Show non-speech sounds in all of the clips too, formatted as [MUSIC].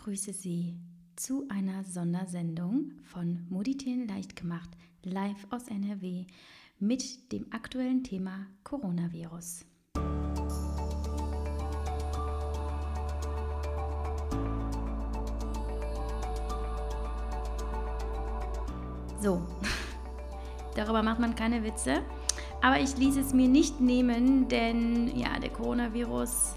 begrüße Sie zu einer Sondersendung von Moditieren leicht gemacht, live aus NRW mit dem aktuellen Thema Coronavirus. So, [LAUGHS] darüber macht man keine Witze, aber ich ließ es mir nicht nehmen, denn ja, der Coronavirus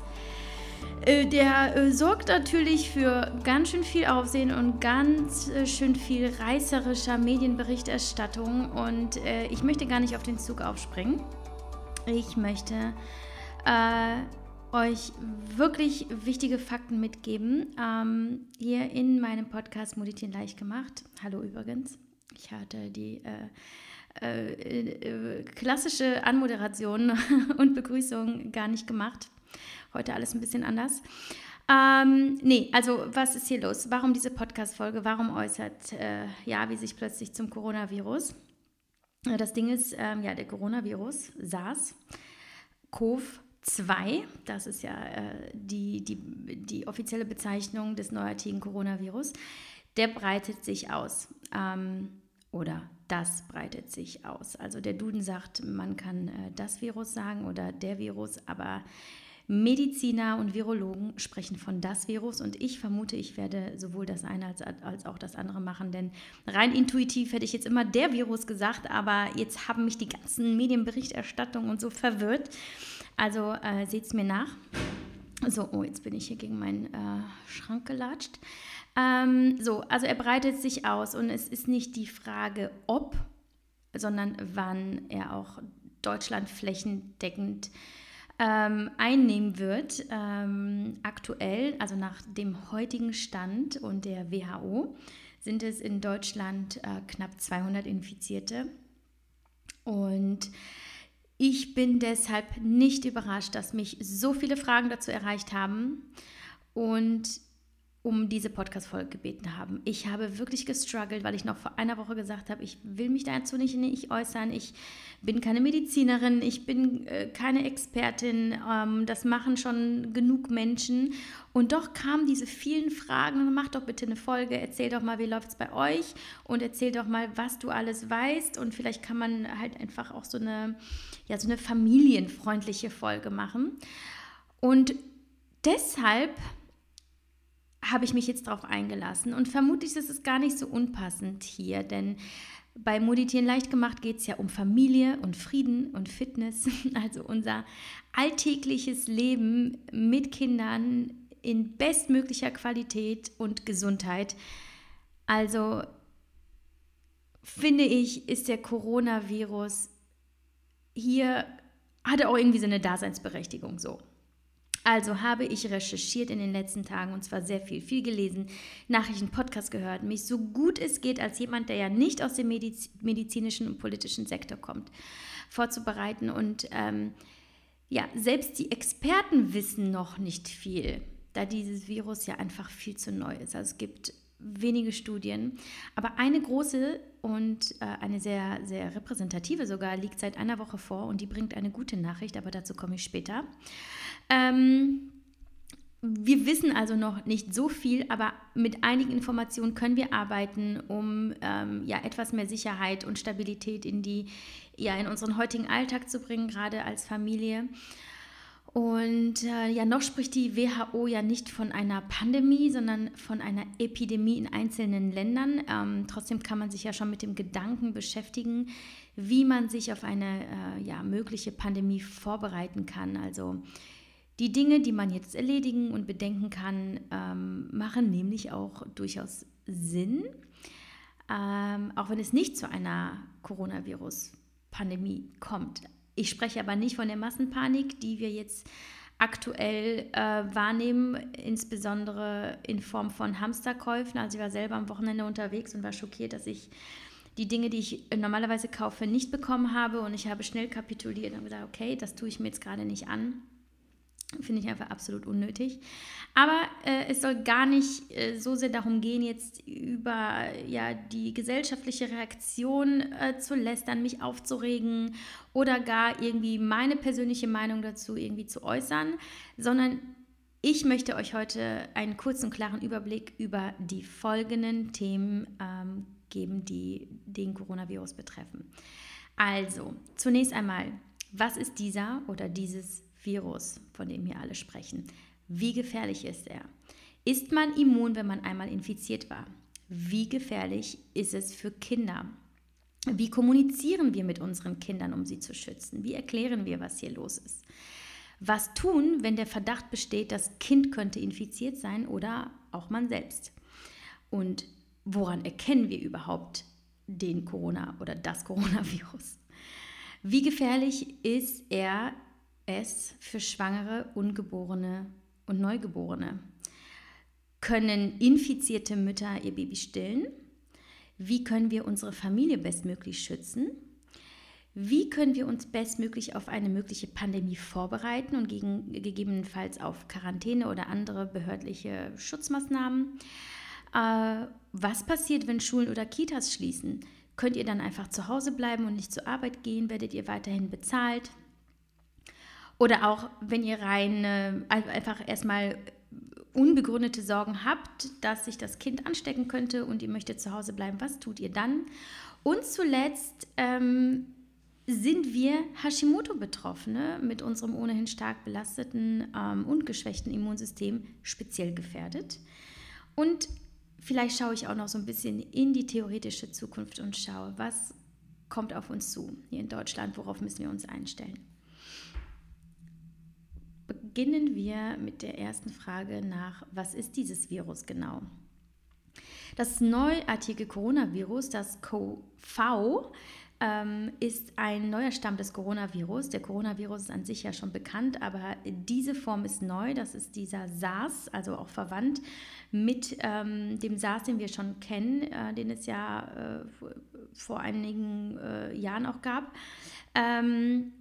der äh, sorgt natürlich für ganz schön viel Aufsehen und ganz äh, schön viel reißerischer Medienberichterstattung. Und äh, ich möchte gar nicht auf den Zug aufspringen. Ich möchte äh, euch wirklich wichtige Fakten mitgeben. Ähm, hier in meinem Podcast Moditieren leicht gemacht. Hallo übrigens. Ich hatte die klassische Anmoderation [LAUGHS] und Begrüßung gar nicht gemacht. Heute alles ein bisschen anders. Ähm, nee, also was ist hier los? Warum diese Podcast-Folge? Warum äußert äh, Javi sich plötzlich zum Coronavirus? Äh, das Ding ist, ähm, ja, der Coronavirus, SARS, CoV-2, das ist ja äh, die, die, die offizielle Bezeichnung des neuartigen Coronavirus, der breitet sich aus. Ähm, oder das breitet sich aus. Also der Duden sagt, man kann äh, das Virus sagen oder der Virus, aber Mediziner und Virologen sprechen von das Virus und ich vermute, ich werde sowohl das eine als, als auch das andere machen, denn rein intuitiv hätte ich jetzt immer der Virus gesagt, aber jetzt haben mich die ganzen Medienberichterstattungen und so verwirrt. Also äh, seht es mir nach. So, oh, jetzt bin ich hier gegen meinen äh, Schrank gelatscht. Ähm, so, also er breitet sich aus und es ist nicht die Frage, ob, sondern wann er auch Deutschland flächendeckend ähm, einnehmen wird. Ähm, aktuell, also nach dem heutigen Stand und der WHO, sind es in Deutschland äh, knapp 200 Infizierte. Und ich bin deshalb nicht überrascht, dass mich so viele Fragen dazu erreicht haben. Und um diese Podcast-Folge gebeten haben. Ich habe wirklich gestruggelt, weil ich noch vor einer Woche gesagt habe, ich will mich dazu nicht, nicht äußern. Ich bin keine Medizinerin, ich bin äh, keine Expertin. Ähm, das machen schon genug Menschen. Und doch kamen diese vielen Fragen. Mach doch bitte eine Folge, erzähl doch mal, wie läuft es bei euch und erzähl doch mal, was du alles weißt. Und vielleicht kann man halt einfach auch so eine, ja, so eine familienfreundliche Folge machen. Und deshalb habe ich mich jetzt darauf eingelassen. Und vermutlich ist es gar nicht so unpassend hier, denn bei Moditieren leicht gemacht geht es ja um Familie und Frieden und Fitness, [LAUGHS] also unser alltägliches Leben mit Kindern in bestmöglicher Qualität und Gesundheit. Also finde ich, ist der Coronavirus hier, hat er auch irgendwie so eine Daseinsberechtigung so. Also habe ich recherchiert in den letzten Tagen und zwar sehr viel, viel gelesen, Nachrichten, Podcast gehört, mich so gut es geht als jemand, der ja nicht aus dem Mediz medizinischen und politischen Sektor kommt, vorzubereiten. Und ähm, ja, selbst die Experten wissen noch nicht viel, da dieses Virus ja einfach viel zu neu ist. Also es gibt wenige Studien, aber eine große und äh, eine sehr, sehr repräsentative sogar liegt seit einer Woche vor und die bringt eine gute Nachricht, aber dazu komme ich später. Ähm, wir wissen also noch nicht so viel, aber mit einigen Informationen können wir arbeiten, um ähm, ja, etwas mehr Sicherheit und Stabilität in, die, ja, in unseren heutigen Alltag zu bringen, gerade als Familie. Und äh, ja, noch spricht die WHO ja nicht von einer Pandemie, sondern von einer Epidemie in einzelnen Ländern. Ähm, trotzdem kann man sich ja schon mit dem Gedanken beschäftigen, wie man sich auf eine äh, ja, mögliche Pandemie vorbereiten kann. Also die Dinge, die man jetzt erledigen und bedenken kann, ähm, machen nämlich auch durchaus Sinn, ähm, auch wenn es nicht zu einer Coronavirus-Pandemie kommt. Ich spreche aber nicht von der Massenpanik, die wir jetzt aktuell äh, wahrnehmen, insbesondere in Form von Hamsterkäufen. Also ich war selber am Wochenende unterwegs und war schockiert, dass ich die Dinge, die ich normalerweise kaufe, nicht bekommen habe und ich habe schnell kapituliert und gesagt, okay, das tue ich mir jetzt gerade nicht an. Finde ich einfach absolut unnötig. Aber äh, es soll gar nicht äh, so sehr darum gehen, jetzt über ja, die gesellschaftliche Reaktion äh, zu lästern, mich aufzuregen oder gar irgendwie meine persönliche Meinung dazu irgendwie zu äußern, sondern Ich möchte euch heute einen kurzen, klaren Überblick über die folgenden Themen ähm, geben, die den Coronavirus betreffen. Also, zunächst einmal, was ist dieser oder dieses Virus, von dem hier alle sprechen? Wie gefährlich ist er? Ist man immun, wenn man einmal infiziert war? Wie gefährlich ist es für Kinder? Wie kommunizieren wir mit unseren Kindern, um sie zu schützen? Wie erklären wir, was hier los ist? Was tun, wenn der Verdacht besteht, das Kind könnte infiziert sein oder auch man selbst? Und woran erkennen wir überhaupt den Corona oder das Coronavirus? Wie gefährlich ist er es für Schwangere, Ungeborene und Neugeborene? Können infizierte Mütter ihr Baby stillen? Wie können wir unsere Familie bestmöglich schützen? Wie können wir uns bestmöglich auf eine mögliche Pandemie vorbereiten und gegen, gegebenenfalls auf Quarantäne oder andere behördliche Schutzmaßnahmen? Äh, was passiert, wenn Schulen oder Kitas schließen? Könnt ihr dann einfach zu Hause bleiben und nicht zur Arbeit gehen? Werdet ihr weiterhin bezahlt? Oder auch, wenn ihr rein äh, einfach erstmal unbegründete Sorgen habt, dass sich das Kind anstecken könnte und ihr möchtet zu Hause bleiben, was tut ihr dann? Und zuletzt, ähm, sind wir Hashimoto-Betroffene mit unserem ohnehin stark belasteten ähm, und geschwächten Immunsystem speziell gefährdet. Und vielleicht schaue ich auch noch so ein bisschen in die theoretische Zukunft und schaue, was kommt auf uns zu hier in Deutschland, worauf müssen wir uns einstellen. Beginnen wir mit der ersten Frage nach, was ist dieses Virus genau? Das neuartige Coronavirus, das CoV, ähm, ist ein neuer Stamm des Coronavirus. Der Coronavirus ist an sich ja schon bekannt, aber diese Form ist neu. Das ist dieser SARS, also auch verwandt mit ähm, dem SARS, den wir schon kennen, äh, den es ja äh, vor einigen äh, Jahren auch gab. Ähm,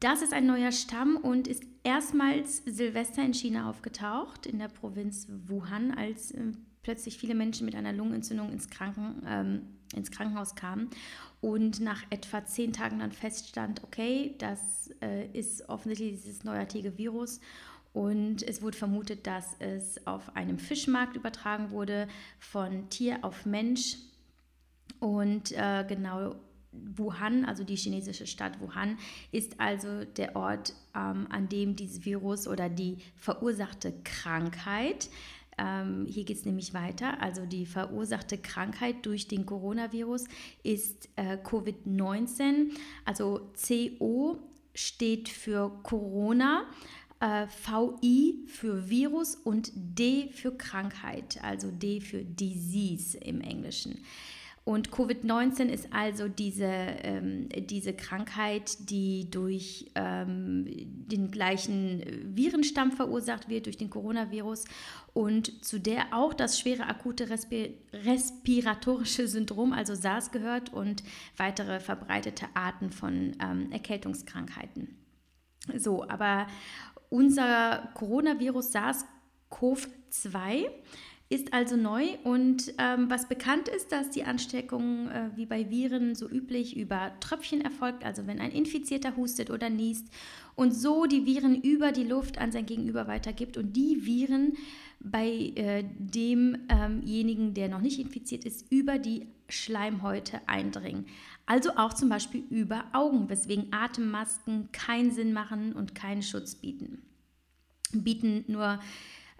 das ist ein neuer Stamm und ist erstmals Silvester in China aufgetaucht, in der Provinz Wuhan, als äh, plötzlich viele Menschen mit einer Lungenentzündung ins, Kranken, ähm, ins Krankenhaus kamen. Und nach etwa zehn Tagen dann feststand, okay, das äh, ist offensichtlich dieses neuartige Virus und es wurde vermutet, dass es auf einem Fischmarkt übertragen wurde von Tier auf Mensch. Und äh, genau Wuhan, also die chinesische Stadt Wuhan, ist also der Ort, ähm, an dem dieses Virus oder die verursachte Krankheit ähm, hier geht es nämlich weiter. Also die verursachte Krankheit durch den Coronavirus ist äh, Covid-19. Also CO steht für Corona. Äh, VI für Virus und D für Krankheit, also D für Disease im Englischen. Und Covid-19 ist also diese, ähm, diese Krankheit, die durch ähm, den gleichen Virenstamm verursacht wird, durch den Coronavirus und zu der auch das schwere akute Respi respiratorische Syndrom, also SARS, gehört und weitere verbreitete Arten von ähm, Erkältungskrankheiten. So, aber unser Coronavirus SARS-CoV-2 ist also neu und ähm, was bekannt ist, dass die Ansteckung äh, wie bei Viren so üblich über Tröpfchen erfolgt, also wenn ein Infizierter hustet oder niest und so die Viren über die Luft an sein Gegenüber weitergibt und die Viren bei äh, demjenigen, ähm der noch nicht infiziert ist, über die Schleimhäute eindringen. Also auch zum Beispiel über Augen, weswegen Atemmasken keinen Sinn machen und keinen Schutz bieten. Bieten nur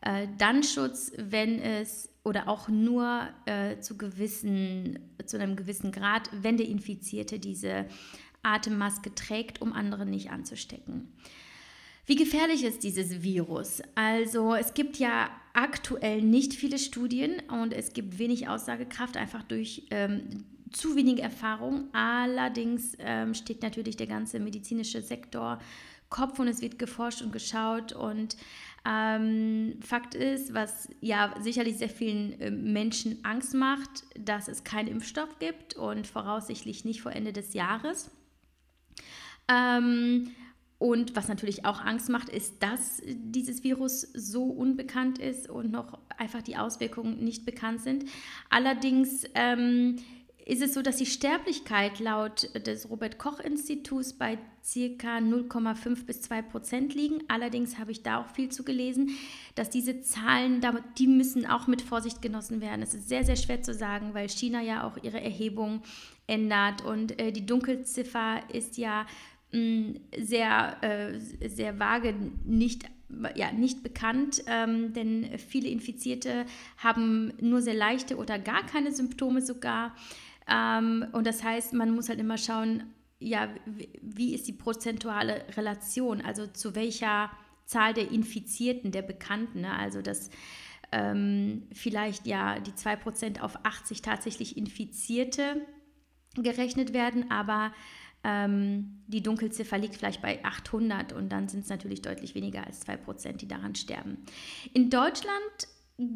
äh, dann Schutz, wenn es oder auch nur äh, zu, gewissen, zu einem gewissen Grad, wenn der Infizierte diese Atemmaske trägt, um andere nicht anzustecken. Wie gefährlich ist dieses Virus? Also es gibt ja aktuell nicht viele Studien und es gibt wenig Aussagekraft, einfach durch ähm, zu wenig Erfahrung. Allerdings ähm, steht natürlich der ganze medizinische Sektor Kopf und es wird geforscht und geschaut und ähm, Fakt ist, was ja sicherlich sehr vielen äh, Menschen Angst macht, dass es keinen Impfstoff gibt und voraussichtlich nicht vor Ende des Jahres. Ähm, und was natürlich auch Angst macht, ist, dass dieses Virus so unbekannt ist und noch einfach die Auswirkungen nicht bekannt sind. Allerdings ähm, ist es so, dass die Sterblichkeit laut des Robert Koch Instituts bei circa 0,5 bis 2 Prozent liegen. Allerdings habe ich da auch viel zu gelesen, dass diese Zahlen, die müssen auch mit Vorsicht genossen werden. Es ist sehr, sehr schwer zu sagen, weil China ja auch ihre Erhebung ändert und äh, die Dunkelziffer ist ja mh, sehr, äh, sehr vage, nicht ja, nicht bekannt, ähm, denn viele Infizierte haben nur sehr leichte oder gar keine Symptome sogar. Ähm, und das heißt, man muss halt immer schauen, ja, wie ist die prozentuale Relation, also zu welcher Zahl der Infizierten, der Bekannten, ne? also dass ähm, vielleicht ja die 2% auf 80 tatsächlich Infizierte gerechnet werden, aber ähm, die Dunkelziffer liegt vielleicht bei 800 und dann sind es natürlich deutlich weniger als 2%, die daran sterben. In Deutschland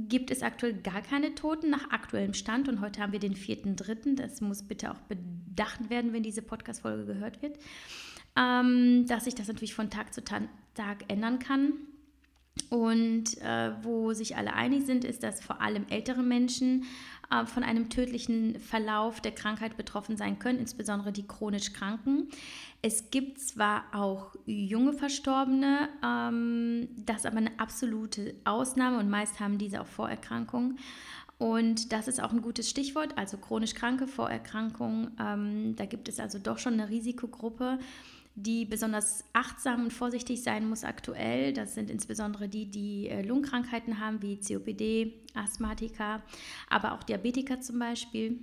gibt es aktuell gar keine Toten nach aktuellem Stand und heute haben wir den 4.3. Das muss bitte auch bedacht werden, wenn diese Podcast-Folge gehört wird, ähm, dass sich das natürlich von Tag zu Tag ändern kann. Und äh, wo sich alle einig sind, ist, dass vor allem ältere Menschen äh, von einem tödlichen Verlauf der Krankheit betroffen sein können, insbesondere die chronisch Kranken. Es gibt zwar auch junge Verstorbene, ähm, das ist aber eine absolute Ausnahme und meist haben diese auch Vorerkrankungen. Und das ist auch ein gutes Stichwort, also chronisch kranke Vorerkrankungen. Ähm, da gibt es also doch schon eine Risikogruppe die besonders achtsam und vorsichtig sein muss aktuell. Das sind insbesondere die, die äh, Lungenkrankheiten haben, wie COPD, Asthmatiker, aber auch Diabetiker zum Beispiel.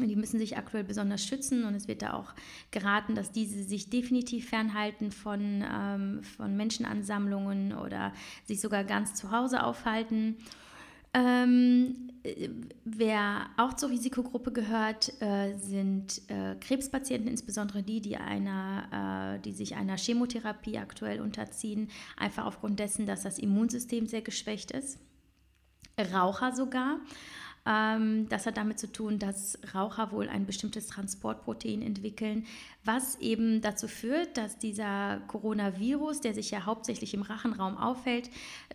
Die müssen sich aktuell besonders schützen und es wird da auch geraten, dass diese sich definitiv fernhalten von, ähm, von Menschenansammlungen oder sich sogar ganz zu Hause aufhalten. Ähm, wer auch zur Risikogruppe gehört, äh, sind äh, Krebspatienten, insbesondere die, die, einer, äh, die sich einer Chemotherapie aktuell unterziehen, einfach aufgrund dessen, dass das Immunsystem sehr geschwächt ist. Raucher sogar. Ähm, das hat damit zu tun, dass Raucher wohl ein bestimmtes Transportprotein entwickeln, was eben dazu führt, dass dieser Coronavirus, der sich ja hauptsächlich im Rachenraum aufhält,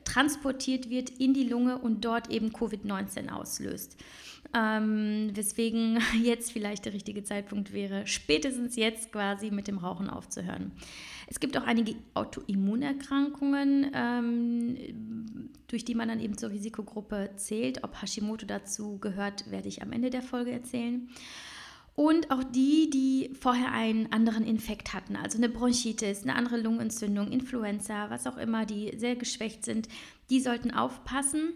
transportiert wird in die Lunge und dort eben Covid-19 auslöst. Ähm, weswegen [LAUGHS] jetzt vielleicht der richtige Zeitpunkt wäre, spätestens jetzt quasi mit dem Rauchen aufzuhören. Es gibt auch einige Autoimmunerkrankungen, ähm, durch die man dann eben zur Risikogruppe zählt. Ob Hashimoto dazu gehört, werde ich am Ende der Folge erzählen. Und auch die, die vorher einen anderen Infekt hatten, also eine Bronchitis, eine andere Lungenentzündung, Influenza, was auch immer, die sehr geschwächt sind, die sollten aufpassen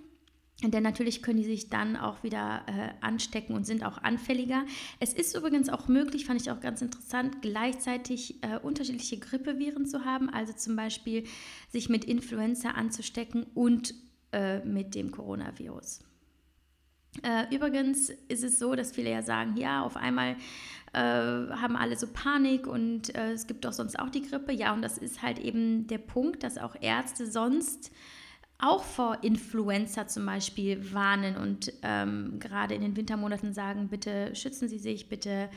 denn natürlich können die sich dann auch wieder äh, anstecken und sind auch anfälliger. Es ist übrigens auch möglich, fand ich auch ganz interessant, gleichzeitig äh, unterschiedliche Grippeviren zu haben. Also zum Beispiel sich mit Influenza anzustecken und äh, mit dem Coronavirus. Äh, übrigens ist es so, dass viele ja sagen, ja, auf einmal äh, haben alle so Panik und äh, es gibt doch sonst auch die Grippe. Ja, und das ist halt eben der Punkt, dass auch Ärzte sonst auch vor Influenza zum Beispiel warnen und ähm, gerade in den Wintermonaten sagen, bitte schützen Sie sich, bitte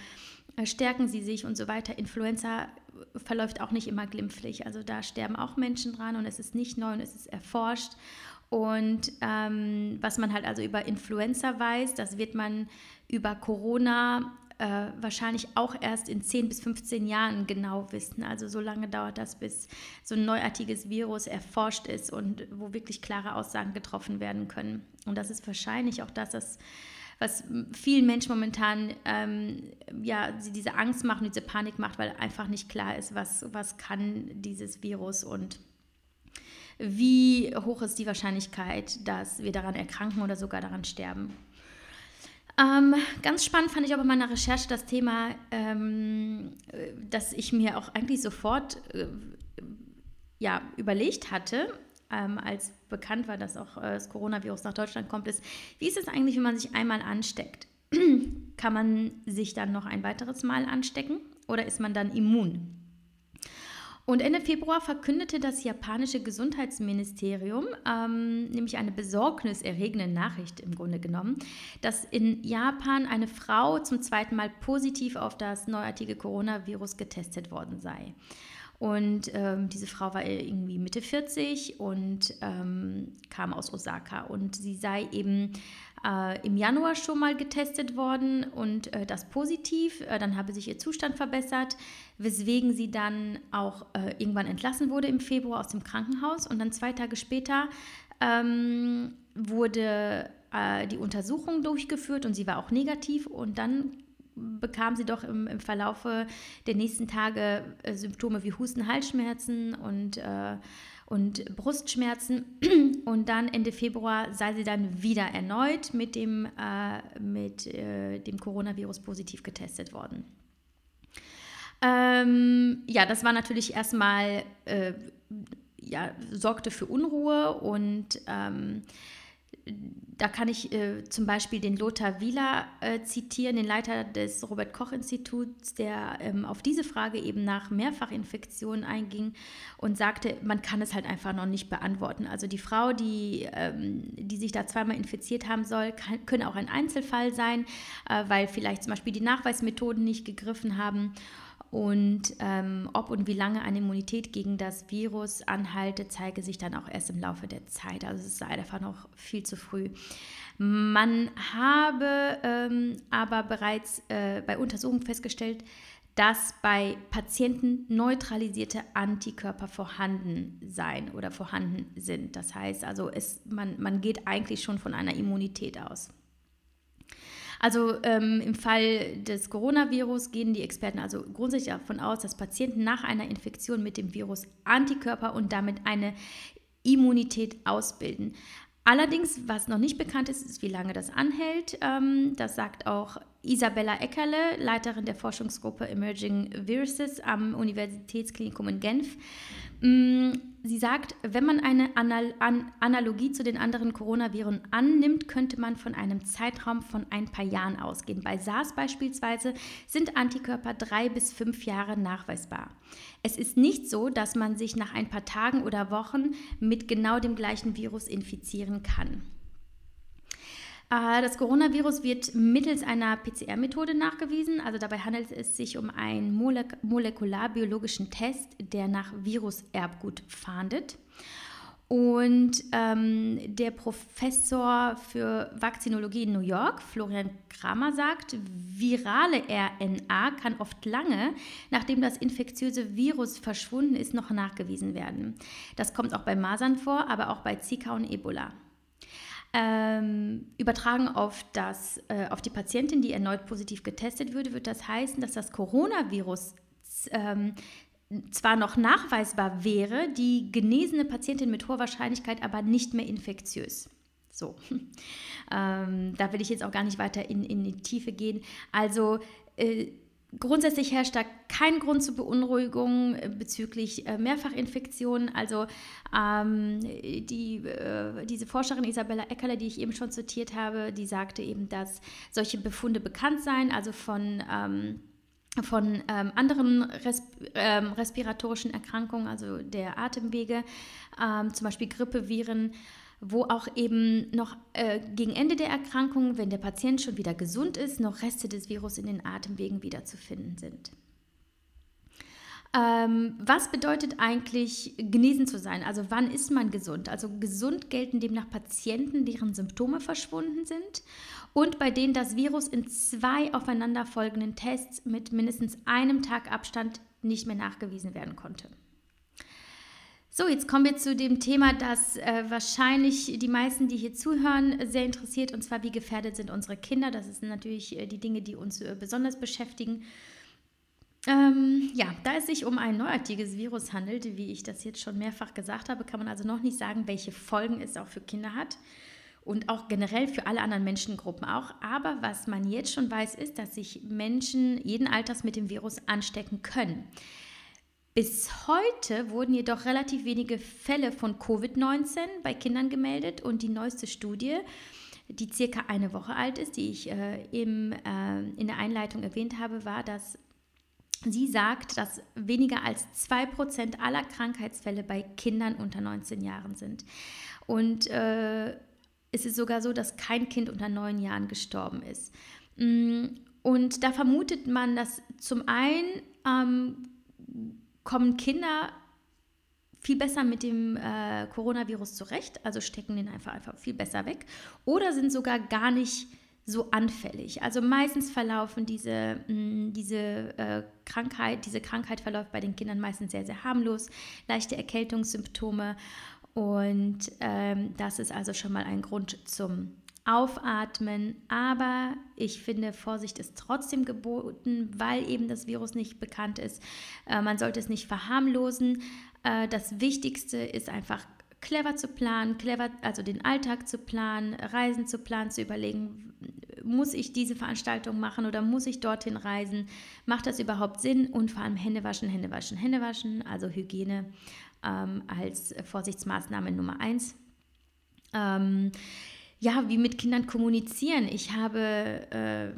stärken Sie sich und so weiter. Influenza verläuft auch nicht immer glimpflich. Also da sterben auch Menschen dran und es ist nicht neu und es ist erforscht. Und ähm, was man halt also über Influenza weiß, das wird man über Corona äh, wahrscheinlich auch erst in 10 bis 15 Jahren genau wissen. Also so lange dauert das, bis so ein neuartiges Virus erforscht ist und wo wirklich klare Aussagen getroffen werden können. Und das ist wahrscheinlich auch das, was, was vielen Menschen momentan ähm, ja, diese Angst macht diese Panik macht, weil einfach nicht klar ist, was, was kann dieses Virus und wie hoch ist die Wahrscheinlichkeit, dass wir daran erkranken oder sogar daran sterben. Ähm, ganz spannend fand ich auch bei meiner Recherche das Thema, ähm, dass ich mir auch eigentlich sofort äh, ja, überlegt hatte, ähm, als bekannt war, dass auch äh, das Coronavirus nach Deutschland kommt, ist, wie ist es eigentlich, wenn man sich einmal ansteckt? [CLEARS THROAT] Kann man sich dann noch ein weiteres Mal anstecken oder ist man dann immun? Und Ende Februar verkündete das japanische Gesundheitsministerium, ähm, nämlich eine besorgniserregende Nachricht im Grunde genommen, dass in Japan eine Frau zum zweiten Mal positiv auf das neuartige Coronavirus getestet worden sei. Und ähm, diese Frau war irgendwie Mitte 40 und ähm, kam aus Osaka. Und sie sei eben äh, im Januar schon mal getestet worden und äh, das positiv. Äh, dann habe sich ihr Zustand verbessert, weswegen sie dann auch äh, irgendwann entlassen wurde im Februar aus dem Krankenhaus. Und dann zwei Tage später ähm, wurde äh, die Untersuchung durchgeführt und sie war auch negativ. Und dann bekam sie doch im, im Verlaufe der nächsten Tage äh, Symptome wie Husten, Halsschmerzen und, und Brustschmerzen. [CLEARS THROAT] Und dann Ende Februar sei sie dann wieder erneut mit dem, äh, mit, äh, dem Coronavirus positiv getestet worden. Ähm, ja, das war natürlich erstmal, äh, ja, sorgte für Unruhe und ähm, da kann ich äh, zum Beispiel den Lothar Wieler äh, zitieren, den Leiter des Robert Koch Instituts, der ähm, auf diese Frage eben nach Mehrfachinfektionen einging und sagte, man kann es halt einfach noch nicht beantworten. Also die Frau, die, ähm, die sich da zweimal infiziert haben soll, kann, können auch ein Einzelfall sein, äh, weil vielleicht zum Beispiel die Nachweismethoden nicht gegriffen haben. Und ähm, ob und wie lange eine Immunität gegen das Virus anhalte, zeige sich dann auch erst im Laufe der Zeit. Also es ist einfach noch viel zu früh. Man habe ähm, aber bereits äh, bei Untersuchungen festgestellt, dass bei Patienten neutralisierte Antikörper vorhanden sein oder vorhanden sind. Das heißt also, es, man, man geht eigentlich schon von einer Immunität aus. Also ähm, im Fall des Coronavirus gehen die Experten also grundsätzlich davon aus, dass Patienten nach einer Infektion mit dem Virus Antikörper und damit eine Immunität ausbilden. Allerdings, was noch nicht bekannt ist, ist, wie lange das anhält. Ähm, das sagt auch Isabella Eckerle, Leiterin der Forschungsgruppe Emerging Viruses am Universitätsklinikum in Genf. Mm, sie sagt, wenn man eine Anal An Analogie zu den anderen Coronaviren annimmt, könnte man von einem Zeitraum von ein paar Jahren ausgehen. Bei SARS beispielsweise sind Antikörper drei bis fünf Jahre nachweisbar. Es ist nicht so, dass man sich nach ein paar Tagen oder Wochen mit genau dem gleichen Virus infizieren kann. Äh, das Coronavirus wird mittels einer PCR-Methode nachgewiesen. Also dabei handelt es sich um einen molek molekularbiologischen Test, der nach Viruserbgut fahndet. Und ähm, der Professor für Vakzinologie in New York, Florian Kramer, sagt, virale RNA kann oft lange, nachdem das infektiöse Virus verschwunden ist, noch nachgewiesen werden. Das kommt auch bei Masern vor, aber auch bei Zika und Ebola. Ähm, übertragen auf, das, äh, auf die Patientin, die erneut positiv getestet würde, wird das heißen, dass das Coronavirus ähm, zwar noch nachweisbar wäre, die genesene Patientin mit hoher Wahrscheinlichkeit aber nicht mehr infektiös. So, [LAUGHS] ähm, da will ich jetzt auch gar nicht weiter in, in die Tiefe gehen. Also äh, Grundsätzlich herrscht da kein Grund zur Beunruhigung äh, bezüglich äh, Mehrfachinfektionen. Also ähm, die, äh, diese Forscherin Isabella Eckerle, die ich eben schon zitiert habe, die sagte eben, dass solche Befunde bekannt seien, also von... Ähm, von ähm, anderen Resp ähm, respiratorischen Erkrankungen, also der Atemwege, ähm, zum Beispiel Grippeviren, wo auch eben noch äh, gegen Ende der Erkrankung, wenn der Patient schon wieder gesund ist, noch Reste des Virus in den Atemwegen wiederzufinden sind. Ähm, was bedeutet eigentlich genesen zu sein? Also wann ist man gesund? Also gesund gelten demnach Patienten, deren Symptome verschwunden sind und bei denen das Virus in zwei aufeinanderfolgenden Tests mit mindestens einem Tag Abstand nicht mehr nachgewiesen werden konnte. So, jetzt kommen wir zu dem Thema, das äh, wahrscheinlich die meisten, die hier zuhören, sehr interessiert, und zwar, wie gefährdet sind unsere Kinder. Das sind natürlich äh, die Dinge, die uns äh, besonders beschäftigen. Ähm, ja, da es sich um ein neuartiges Virus handelt, wie ich das jetzt schon mehrfach gesagt habe, kann man also noch nicht sagen, welche Folgen es auch für Kinder hat und auch generell für alle anderen Menschengruppen auch. Aber was man jetzt schon weiß, ist, dass sich Menschen jeden Alters mit dem Virus anstecken können. Bis heute wurden jedoch relativ wenige Fälle von Covid-19 bei Kindern gemeldet und die neueste Studie, die circa eine Woche alt ist, die ich äh, im, äh, in der Einleitung erwähnt habe, war, dass sie sagt, dass weniger als 2% aller Krankheitsfälle bei Kindern unter 19 Jahren sind. Und äh, es ist sogar so, dass kein Kind unter 9 Jahren gestorben ist. Mm, und da vermutet man, dass zum einen ähm, kommen Kinder viel besser mit dem äh, Coronavirus zurecht, also stecken den einfach, einfach viel besser weg oder sind sogar gar nicht so anfällig. Also meistens verlaufen diese, mh, mm, diese äh, Krankheit, diese Krankheit verläuft bei den Kindern meistens sehr, sehr harmlos, leichte Erkältungssymptome und ähm, das ist also schon mal ein Grund zum Aufatmen, aber ich finde, Vorsicht ist trotzdem geboten, weil eben das Virus nicht bekannt ist. Äh, man sollte es nicht verharmlosen. Äh, das Wichtigste ist einfach clever zu planen, clever, also den Alltag zu planen, Reisen zu planen, zu überlegen, muss ich diese Veranstaltung machen oder muss ich dorthin reisen? Macht das überhaupt Sinn? Und vor allem Hände waschen, Hände waschen, Hände waschen, also Hygiene ähm, als Vorsichtsmaßnahme Nummer eins. Ähm, ja, wie mit Kindern kommunizieren. Ich habe äh,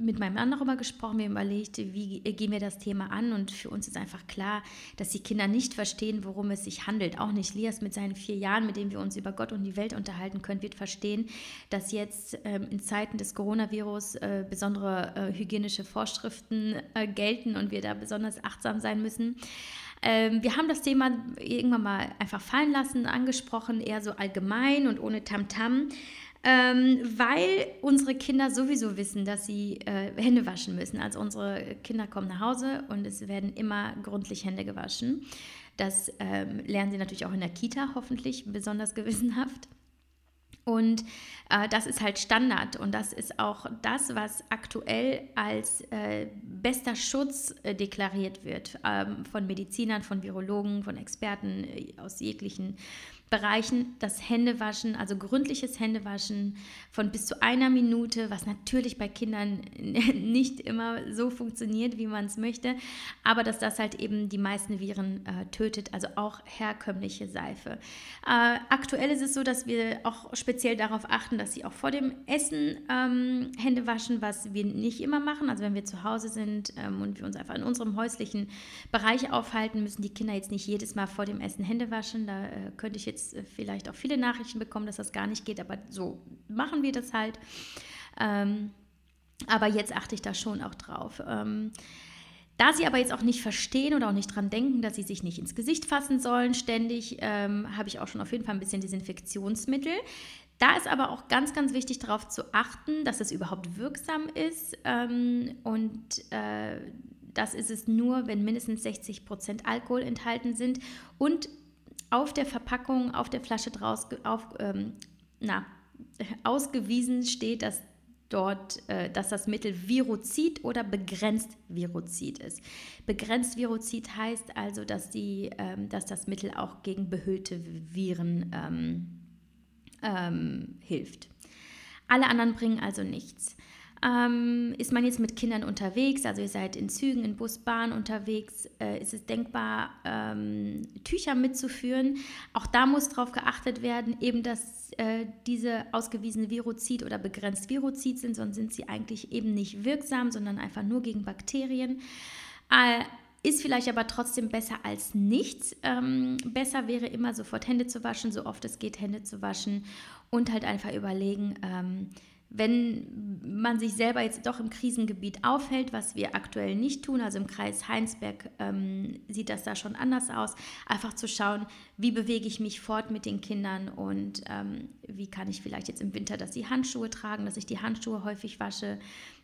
mit meinem Mann darüber gesprochen, mir überlegt, wie gehen wir das Thema an und für uns ist einfach klar, dass die Kinder nicht verstehen, worum es sich handelt. Auch nicht Lias mit seinen vier Jahren, mit denen wir uns über Gott und die Welt unterhalten können, wird verstehen, dass jetzt ähm, in Zeiten des Coronavirus äh, besondere äh, hygienische Vorschriften äh, gelten und wir da besonders achtsam sein müssen. Ähm, wir haben das Thema irgendwann mal einfach fallen lassen, angesprochen, eher so allgemein und ohne Tamtam. -Tam ähm, weil unsere Kinder sowieso wissen, dass sie äh, Hände waschen müssen. Also unsere Kinder kommen nach Hause und es werden immer gründlich Hände gewaschen. Das ähm, lernen sie natürlich auch in der Kita, hoffentlich besonders [LAUGHS] gewissenhaft. Und äh, das ist halt Standard. Und das ist auch das, was aktuell als äh, bester Schutz äh, deklariert wird ähm, von Medizinern, von Virologen, von Experten äh, aus jeglichen Bereichen das Händewaschen, also gründliches Händewaschen von bis zu einer Minute, was natürlich bei Kindern [LAUGHS] nicht immer so funktioniert, wie man es möchte, aber dass das halt eben die meisten Viren äh, tötet, also auch herkömmliche Seife. Äh, aktuell ist es so, dass wir auch speziell darauf achten, dass sie auch vor dem Essen ähm, Hände waschen, was wir nicht immer machen. Also wenn wir zu Hause sind ähm, und wir uns einfach in unserem häuslichen Bereich aufhalten, müssen die Kinder jetzt nicht jedes Mal vor dem Essen Hände waschen. Da äh, könnte ich jetzt jetzt äh, vielleicht auch viele Nachrichten bekommen, dass das gar nicht geht, aber so machen wir das halt. Ähm, aber jetzt achte ich da schon auch drauf. Ähm, da sie aber jetzt auch nicht verstehen oder auch nicht dran denken, dass sie sich nicht ins Gesicht fassen sollen, ständig, ähm, habe ich auch schon auf jeden Fall ein bisschen Desinfektionsmittel. Da ist aber auch ganz, ganz wichtig darauf zu achten, dass es überhaupt wirksam ist. Ähm, und äh, das ist es nur, wenn mindestens 60 Prozent Alkohol enthalten sind und auf der Verpackung, auf der Flasche draus, auf, ähm, na, [LAUGHS] ausgewiesen steht, dass dort, äh, dass das Mittel Virozid oder begrenzt Virozid ist. Begrenzt Virozid heißt also, dass, die, ähm, dass das Mittel auch gegen behüllte Viren ähm, ähm hilft. Alle anderen bringen also nichts. Ähm, ist man jetzt mit Kindern unterwegs, also ihr seid in Zügen, in Bus, Bahn unterwegs, äh, ist es denkbar, ähm, Tücher mitzuführen. Auch da muss darauf geachtet werden, eben dass äh, diese ausgewiesene Virozid oder begrenzt Virozid sind, sonst sind sie eigentlich eben nicht wirksam, sondern einfach nur gegen Bakterien. Äh, ist vielleicht aber trotzdem besser als nichts. Ähm, besser wäre immer sofort Hände zu waschen, so oft es geht Hände zu waschen und halt einfach überlegen, ähm, wenn man sich selber jetzt doch im Krisengebiet aufhält, was wir aktuell nicht tun, also im Kreis Heinsberg ähm, sieht das da schon anders aus, einfach zu schauen, wie bewege ich mich fort mit den Kindern und ähm, wie kann ich vielleicht jetzt im Winter, dass sie Handschuhe tragen, dass ich die Handschuhe häufig wasche,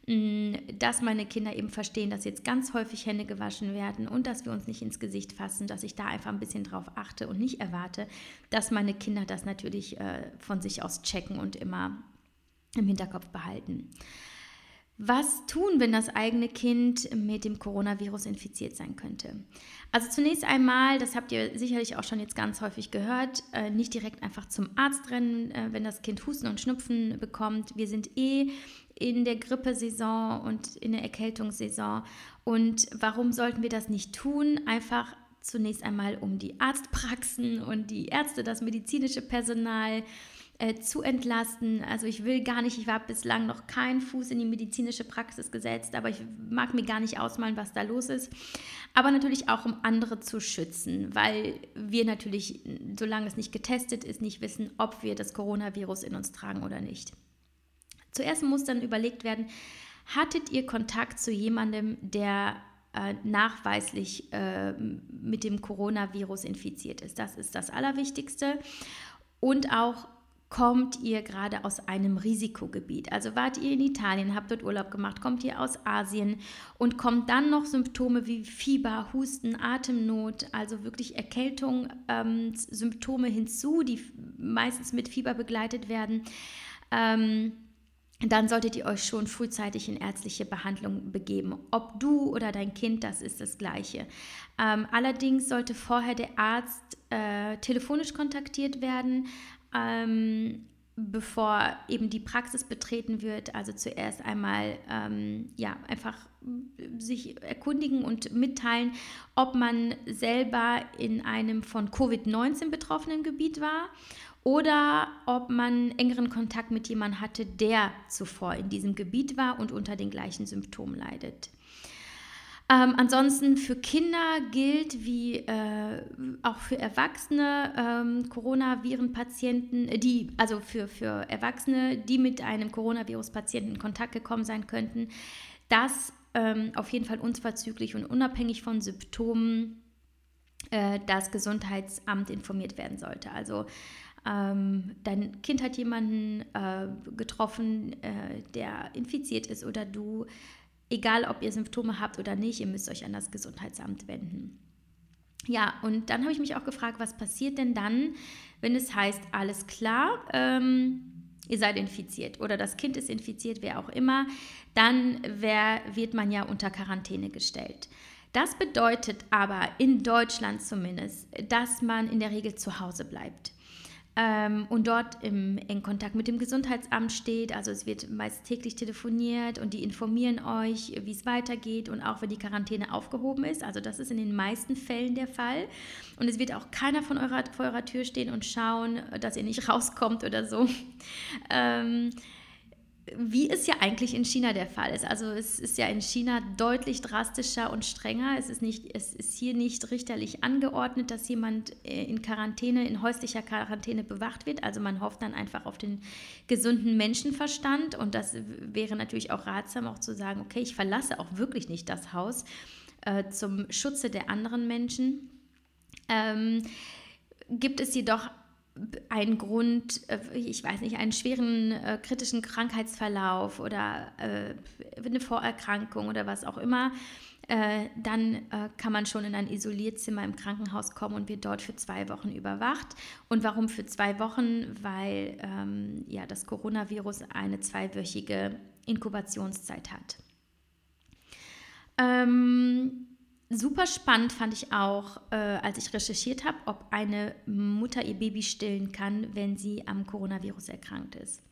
mm, dass meine Kinder eben verstehen, dass jetzt ganz häufig Hände gewaschen werden und dass wir uns nicht ins Gesicht fassen, dass ich da einfach ein bisschen drauf achte und nicht erwarte, dass meine Kinder das natürlich äh, von sich aus checken und immer im Hinterkopf behalten. Was tun, wenn das eigene Kind mit dem Coronavirus infiziert sein könnte? Also zunächst einmal, das habt ihr sicherlich auch schon jetzt ganz häufig gehört, äh, nicht direkt einfach zum Arzt rennen, äh, wenn das Kind Husten und Schnupfen bekommt. Wir sind eh in der Grippesaison und in der Erkältungssaison. Und warum sollten wir das nicht tun? Einfach zunächst einmal um die Arztpraxen und die Ärzte, das medizinische Personal, äh, zu entlasten. Also ich will gar nicht, ich habe bislang noch keinen Fuß in die medizinische Praxis gesetzt, aber ich mag mir gar nicht ausmalen, was da los ist. Aber natürlich auch, um andere zu schützen, weil wir natürlich, solange es nicht getestet ist, nicht wissen, ob wir das Coronavirus in uns tragen oder nicht. Zuerst muss dann überlegt werden, hattet ihr Kontakt zu jemandem, der äh, nachweislich äh, mit dem Coronavirus infiziert ist. Das ist das Allerwichtigste. Und auch kommt ihr gerade aus einem Risikogebiet. Also wart ihr in Italien, habt dort Urlaub gemacht, kommt ihr aus Asien und kommt dann noch Symptome wie Fieber, Husten, Atemnot, also wirklich Erkältung, ähm, Symptome hinzu, die meistens mit Fieber begleitet werden. Ähm, dann solltet ihr euch schon frühzeitig in ärztliche Behandlung begeben. Ob du oder dein Kind, das ist das Gleiche. Ähm, allerdings sollte vorher der Arzt äh, telefonisch kontaktiert werden ähm, bevor eben die Praxis betreten wird. Also zuerst einmal ähm, ja einfach sich erkundigen und mitteilen, ob man selber in einem von Covid-19 betroffenen Gebiet war oder ob man engeren Kontakt mit jemandem hatte, der zuvor in diesem Gebiet war und unter den gleichen Symptomen leidet. Ähm, ansonsten für Kinder gilt wie äh, auch für Erwachsene ähm, Coronaviren-Patienten, äh, die also für, für Erwachsene, die mit einem Coronavirus-Patienten in Kontakt gekommen sein könnten, dass ähm, auf jeden Fall unverzüglich und unabhängig von Symptomen äh, das Gesundheitsamt informiert werden sollte. Also ähm, dein Kind hat jemanden äh, getroffen, äh, der infiziert ist oder du egal ob ihr Symptome habt oder nicht, ihr müsst euch an das Gesundheitsamt wenden. Ja, und dann habe ich mich auch gefragt, was passiert denn dann, wenn es heißt, alles klar, ähm, ihr seid infiziert oder das Kind ist infiziert, wer auch immer, dann wär, wird man ja unter Quarantäne gestellt. Das bedeutet aber in Deutschland zumindest, dass man in der Regel zu Hause bleibt ähm, und dort im engen Kontakt mit dem Gesundheitsamt steht. Also es wird meist täglich telefoniert und die informieren euch, wie es weitergeht und auch wenn die Quarantäne aufgehoben ist. Also das ist in den meisten Fällen der Fall. Und es wird auch keiner von eurer, vor eurer Tür stehen und schauen, dass ihr nicht [LAUGHS] rauskommt oder so. Ähm, wie es ja eigentlich in China der Fall ist. Also es ist ja in China deutlich drastischer und strenger. Es ist, nicht, es ist hier nicht richterlich angeordnet, dass jemand äh, in Quarantäne, in häuslicher Quarantäne bewacht wird. Also man hofft dann einfach auf den gesunden Menschenverstand. Und das wäre natürlich auch ratsam, auch zu sagen, okay, ich verlasse auch wirklich nicht das Haus äh, zum Schutze der anderen Menschen. Ähm, gibt es jedoch einen Grund, äh, ich weiß nicht, einen schweren äh, kritischen Krankheitsverlauf oder äh, eine Vorerkrankung oder was auch immer, äh, dann äh, kann man schon in ein Isolierzimmer im Krankenhaus kommen und wird dort für zwei Wochen überwacht. Und warum für zwei Wochen? Weil ähm, ja, das Coronavirus eine zweiwöchige Inkubationszeit hat. Ähm, Super spannend fand ich auch, äh, als ich recherchiert habe, ob eine Mutter ihr Baby stillen kann, wenn sie am Coronavirus erkrankt ist.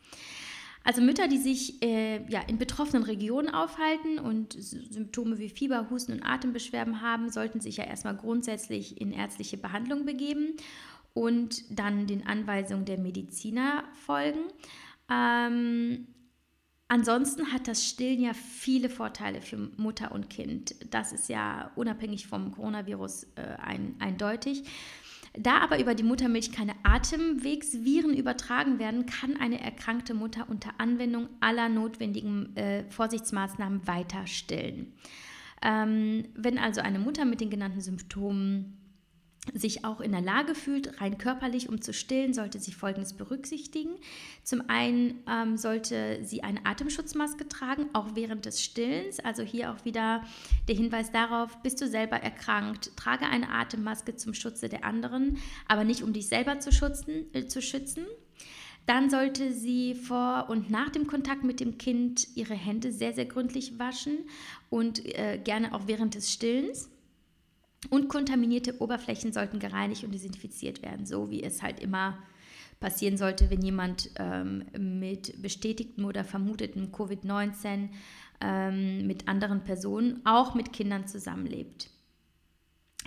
Also Mütter, die sich äh, ja, in betroffenen Regionen aufhalten und Symptome wie Fieber, Husten und Atembeschwerden haben, sollten sich ja erstmal grundsätzlich in ärztliche Behandlung begeben und dann den Anweisungen der Mediziner folgen. Ähm, Ansonsten hat das Stillen ja viele Vorteile für Mutter und Kind. Das ist ja unabhängig vom Coronavirus äh, ein, eindeutig. Da aber über die Muttermilch keine Atemwegsviren übertragen werden, kann eine erkrankte Mutter unter Anwendung aller notwendigen äh, Vorsichtsmaßnahmen weiter stillen. Ähm, wenn also eine Mutter mit den genannten Symptomen sich auch in der Lage fühlt, rein körperlich, um zu stillen, sollte sie Folgendes berücksichtigen. Zum einen ähm, sollte sie eine Atemschutzmaske tragen, auch während des Stillens. Also hier auch wieder der Hinweis darauf, bist du selber erkrankt, trage eine Atemmaske zum Schutze der anderen, aber nicht um dich selber zu, schützen, äh, zu schützen. Dann sollte sie vor und nach dem Kontakt mit dem Kind ihre Hände sehr, sehr gründlich waschen und äh, gerne auch während des Stillens. Und kontaminierte Oberflächen sollten gereinigt und desinfiziert werden, so wie es halt immer passieren sollte, wenn jemand ähm, mit bestätigtem oder vermutetem Covid-19 ähm, mit anderen Personen, auch mit Kindern zusammenlebt.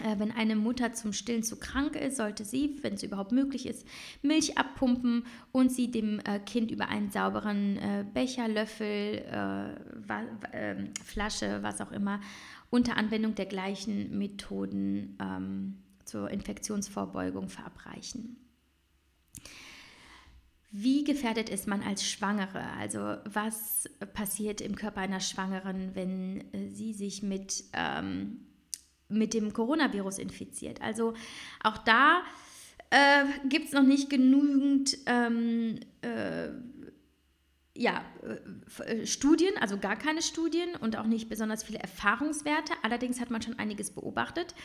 Äh, wenn eine Mutter zum Stillen zu krank ist, sollte sie, wenn es überhaupt möglich ist, Milch abpumpen und sie dem äh, Kind über einen sauberen äh, Becher, Löffel, äh, ähm, Flasche, was auch immer, unter Anwendung der gleichen Methoden ähm, zur Infektionsvorbeugung verabreichen. wie gefährdet ist man als Schwangere? Also was passiert im Körper einer Schwangeren, wenn sie sich mit, ähm, mit dem Coronavirus infiziert? Also auch da äh, gibt es noch nicht genügend ähm, äh, ja, äh, Studien, also gar keine Studien und auch nicht besonders viele Erfahrungswerte. Allerdings hat man schon einiges beobachtet.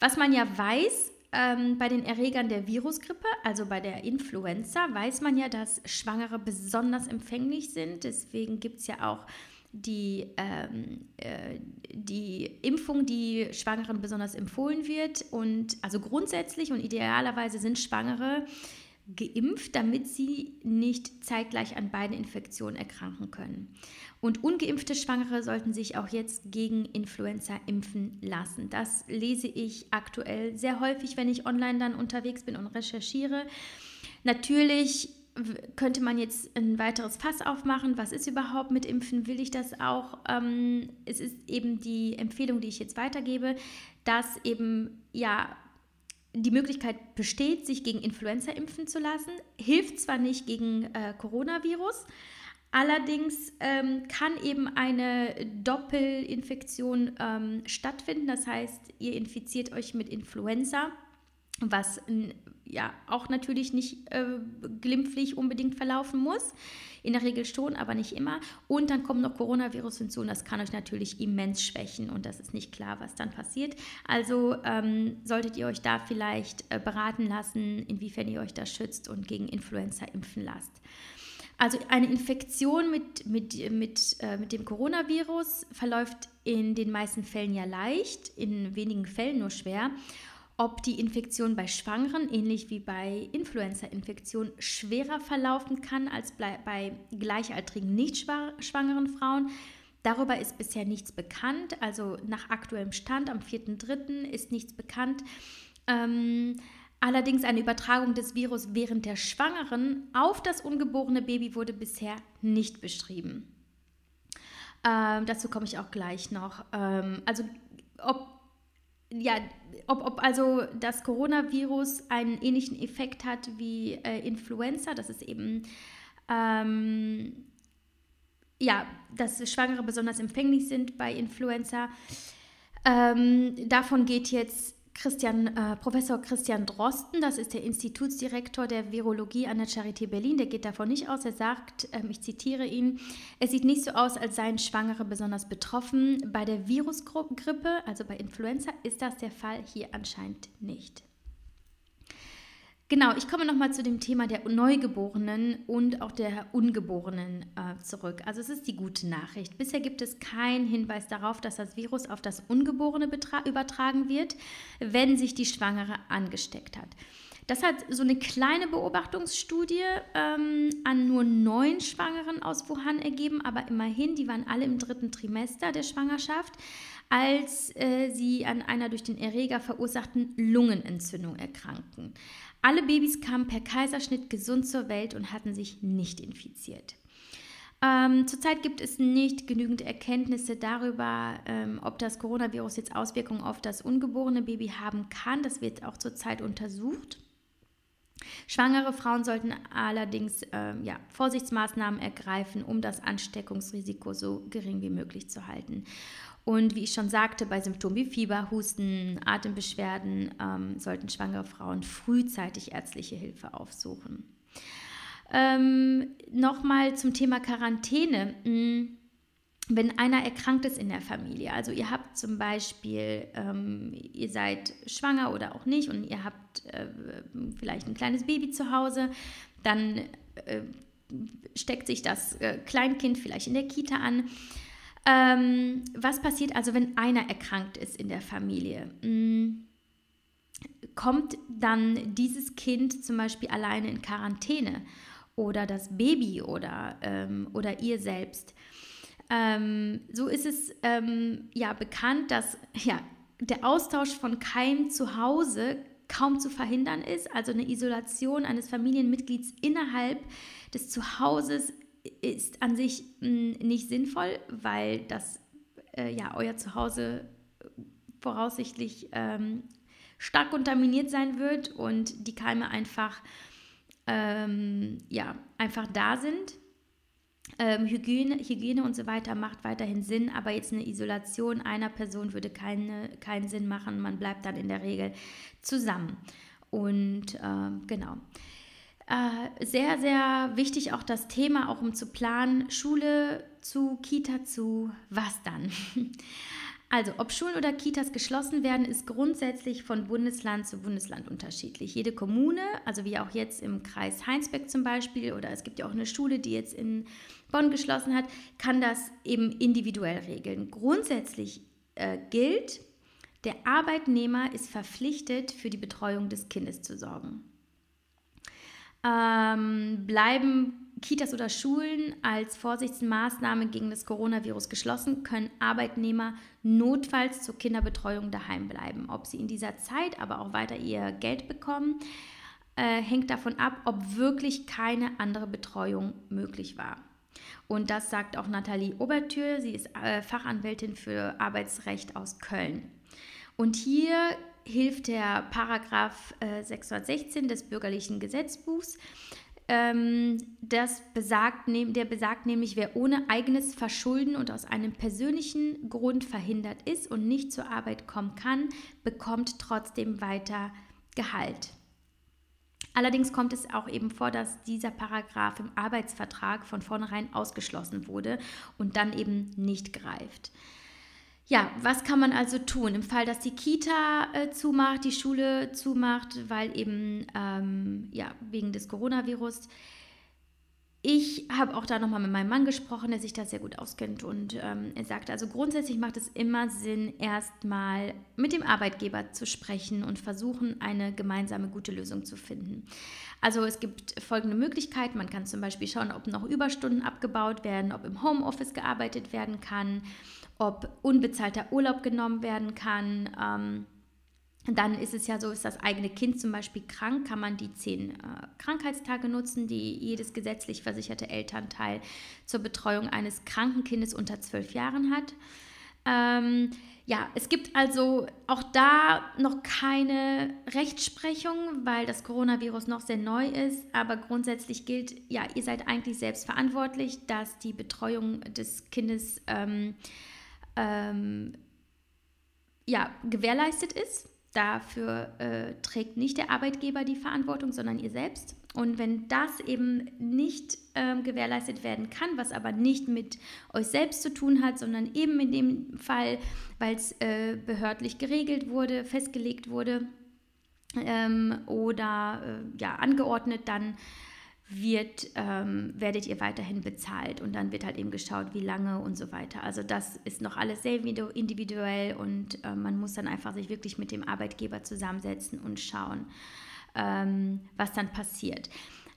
Was man ja weiß, ähm, bei den Erregern der Virusgrippe, also bei der Influenza, weiß man ja, dass Schwangere besonders empfänglich sind. Deswegen gibt es ja auch die, ähm, äh, die Impfung, die Schwangeren besonders empfohlen wird. Und also grundsätzlich und idealerweise sind Schwangere geimpft, damit sie nicht zeitgleich an beiden Infektionen erkranken können. Und ungeimpfte Schwangere sollten sich auch jetzt gegen Influenza impfen lassen. Das lese ich aktuell sehr häufig, wenn ich online dann unterwegs bin und recherchiere. Natürlich könnte man jetzt ein weiteres Fass aufmachen. Was ist überhaupt mit Impfen? Will ich das auch? Ähm, es ist eben die Empfehlung, die ich jetzt weitergebe, dass eben ja die Möglichkeit besteht, sich gegen Influenza impfen zu lassen. Hilft zwar nicht gegen äh, Coronavirus, Allerdings ähm, kann eben eine Doppelinfektion ähm, stattfinden. Das heißt, ihr infiziert euch mit Influenza, was ja auch natürlich nicht äh, glimpflich unbedingt verlaufen muss. In der Regel schon, aber nicht immer. Und dann kommt noch Coronavirus hinzu und das kann euch natürlich immens schwächen und das ist nicht klar, was dann passiert. Also ähm, solltet ihr euch da vielleicht äh, beraten lassen, inwiefern ihr euch da schützt und gegen Influenza impfen lasst. Also eine Infektion mit, mit, mit, äh, mit dem Coronavirus verläuft in den meisten Fällen ja leicht, in wenigen Fällen nur schwer. Ob die Infektion bei Schwangeren, ähnlich wie bei Influenza-Infektionen, schwerer verlaufen kann als bei gleichaltrigen nicht schwangeren Frauen, darüber ist bisher nichts bekannt. Also nach aktuellem Stand am 4.3. ist nichts bekannt. Ähm, Allerdings eine Übertragung des Virus während der Schwangeren auf das ungeborene Baby wurde bisher nicht beschrieben. Ähm, dazu komme ich auch gleich noch. Ähm, also ob, ja, ob, ob also das Coronavirus einen ähnlichen Effekt hat wie äh, Influenza, das ist eben ähm, ja, dass Schwangere besonders empfänglich sind bei Influenza. Ähm, davon geht jetzt Christian, äh, Professor Christian Drosten, das ist der Institutsdirektor der Virologie an der Charité Berlin, der geht davon nicht aus. Er sagt, ähm, ich zitiere ihn, es sieht nicht so aus, als seien Schwangere besonders betroffen. Bei der Virusgrippe, also bei Influenza, ist das der Fall, hier anscheinend nicht. Genau, ich komme nochmal zu dem Thema der Neugeborenen und auch der Ungeborenen äh, zurück. Also es ist die gute Nachricht. Bisher gibt es keinen Hinweis darauf, dass das Virus auf das Ungeborene übertragen wird, wenn sich die Schwangere angesteckt hat. Das hat so eine kleine Beobachtungsstudie ähm, an nur neun Schwangeren aus Wuhan ergeben, aber immerhin, die waren alle im dritten Trimester der Schwangerschaft, als äh, sie an einer durch den Erreger verursachten Lungenentzündung erkrankten. Alle Babys kamen per Kaiserschnitt gesund zur Welt und hatten sich nicht infiziert. Ähm, zurzeit gibt es nicht genügend Erkenntnisse darüber, ähm, ob das Coronavirus jetzt Auswirkungen auf das ungeborene Baby haben kann. Das wird auch zurzeit untersucht. Schwangere Frauen sollten allerdings ähm, ja, Vorsichtsmaßnahmen ergreifen, um das Ansteckungsrisiko so gering wie möglich zu halten. Und wie ich schon sagte, bei Symptomen wie Fieber, Husten, Atembeschwerden ähm, sollten schwangere Frauen frühzeitig ärztliche Hilfe aufsuchen. Ähm, Nochmal zum Thema Quarantäne. Hm, wenn einer erkrankt ist in der Familie, also ihr habt zum Beispiel, ähm, ihr seid schwanger oder auch nicht und ihr habt äh, vielleicht ein kleines Baby zu Hause, dann äh, steckt sich das äh, Kleinkind vielleicht in der Kita an ähm, was passiert also, wenn einer erkrankt ist in der Familie? Hm, kommt dann dieses Kind zum Beispiel alleine in Quarantäne oder das Baby oder, ähm, oder ihr selbst? Ähm, so ist es ähm, ja bekannt, dass ja, der Austausch von Keim zu Hause kaum zu verhindern ist. Also eine Isolation eines Familienmitglieds innerhalb des Zuhauses ist an sich hm, nicht sinnvoll, weil das äh, ja euer Zuhause voraussichtlich ähm, stark kontaminiert sein wird und die Keime einfach ähm, ja, einfach da sind. Ähm, Hygiene, Hygiene und so weiter macht weiterhin Sinn, aber jetzt eine Isolation einer Person würde keine, keinen Sinn machen. Man bleibt dann in der Regel zusammen. Und ähm, genau. Äh, sehr, sehr wichtig auch das Thema, auch um zu planen, Schule zu, Kita zu, was dann? [LAUGHS] Also, ob Schulen oder Kitas geschlossen werden, ist grundsätzlich von Bundesland zu Bundesland unterschiedlich. Jede Kommune, also wie auch jetzt im Kreis Heinsberg zum Beispiel, oder es gibt ja auch eine Schule, die jetzt in Bonn geschlossen hat, kann das eben individuell regeln. Grundsätzlich äh, gilt, der Arbeitnehmer ist verpflichtet, für die Betreuung des Kindes zu sorgen. Ähm, bleiben Kitas oder Schulen als Vorsichtsmaßnahme gegen das Coronavirus geschlossen, können Arbeitnehmer notfalls zur Kinderbetreuung daheim bleiben. Ob sie in dieser Zeit aber auch weiter ihr Geld bekommen, äh, hängt davon ab, ob wirklich keine andere Betreuung möglich war. Und das sagt auch Nathalie Obertür. Sie ist äh, Fachanwältin für Arbeitsrecht aus Köln. Und hier hilft der Paragraph äh, 616 des bürgerlichen Gesetzbuchs ähm, das besagt, der besagt nämlich, wer ohne eigenes Verschulden und aus einem persönlichen Grund verhindert ist und nicht zur Arbeit kommen kann, bekommt trotzdem weiter Gehalt. Allerdings kommt es auch eben vor, dass dieser Paragraph im Arbeitsvertrag von vornherein ausgeschlossen wurde und dann eben nicht greift. Ja, was kann man also tun im Fall, dass die Kita äh, zumacht, die Schule zumacht, weil eben ähm, ja, wegen des Coronavirus? Ich habe auch da nochmal mit meinem Mann gesprochen, der sich da sehr gut auskennt und ähm, er sagte, also grundsätzlich macht es immer Sinn, erstmal mit dem Arbeitgeber zu sprechen und versuchen, eine gemeinsame gute Lösung zu finden. Also es gibt folgende Möglichkeiten. Man kann zum Beispiel schauen, ob noch Überstunden abgebaut werden, ob im Homeoffice gearbeitet werden kann ob unbezahlter Urlaub genommen werden kann. Ähm, dann ist es ja so, ist das eigene Kind zum Beispiel krank, kann man die zehn äh, Krankheitstage nutzen, die jedes gesetzlich versicherte Elternteil zur Betreuung eines kranken Kindes unter zwölf Jahren hat. Ähm, ja, es gibt also auch da noch keine Rechtsprechung, weil das Coronavirus noch sehr neu ist. Aber grundsätzlich gilt, ja, ihr seid eigentlich selbst verantwortlich, dass die Betreuung des Kindes ähm, ähm, ja, gewährleistet ist. Dafür äh, trägt nicht der Arbeitgeber die Verantwortung, sondern ihr selbst. Und wenn das eben nicht ähm, gewährleistet werden kann, was aber nicht mit euch selbst zu tun hat, sondern eben in dem Fall, weil es äh, behördlich geregelt wurde, festgelegt wurde ähm, oder äh, ja, angeordnet, dann wird, ähm, werdet ihr weiterhin bezahlt und dann wird halt eben geschaut, wie lange und so weiter. Also das ist noch alles sehr individuell und äh, man muss dann einfach sich wirklich mit dem Arbeitgeber zusammensetzen und schauen, ähm, was dann passiert.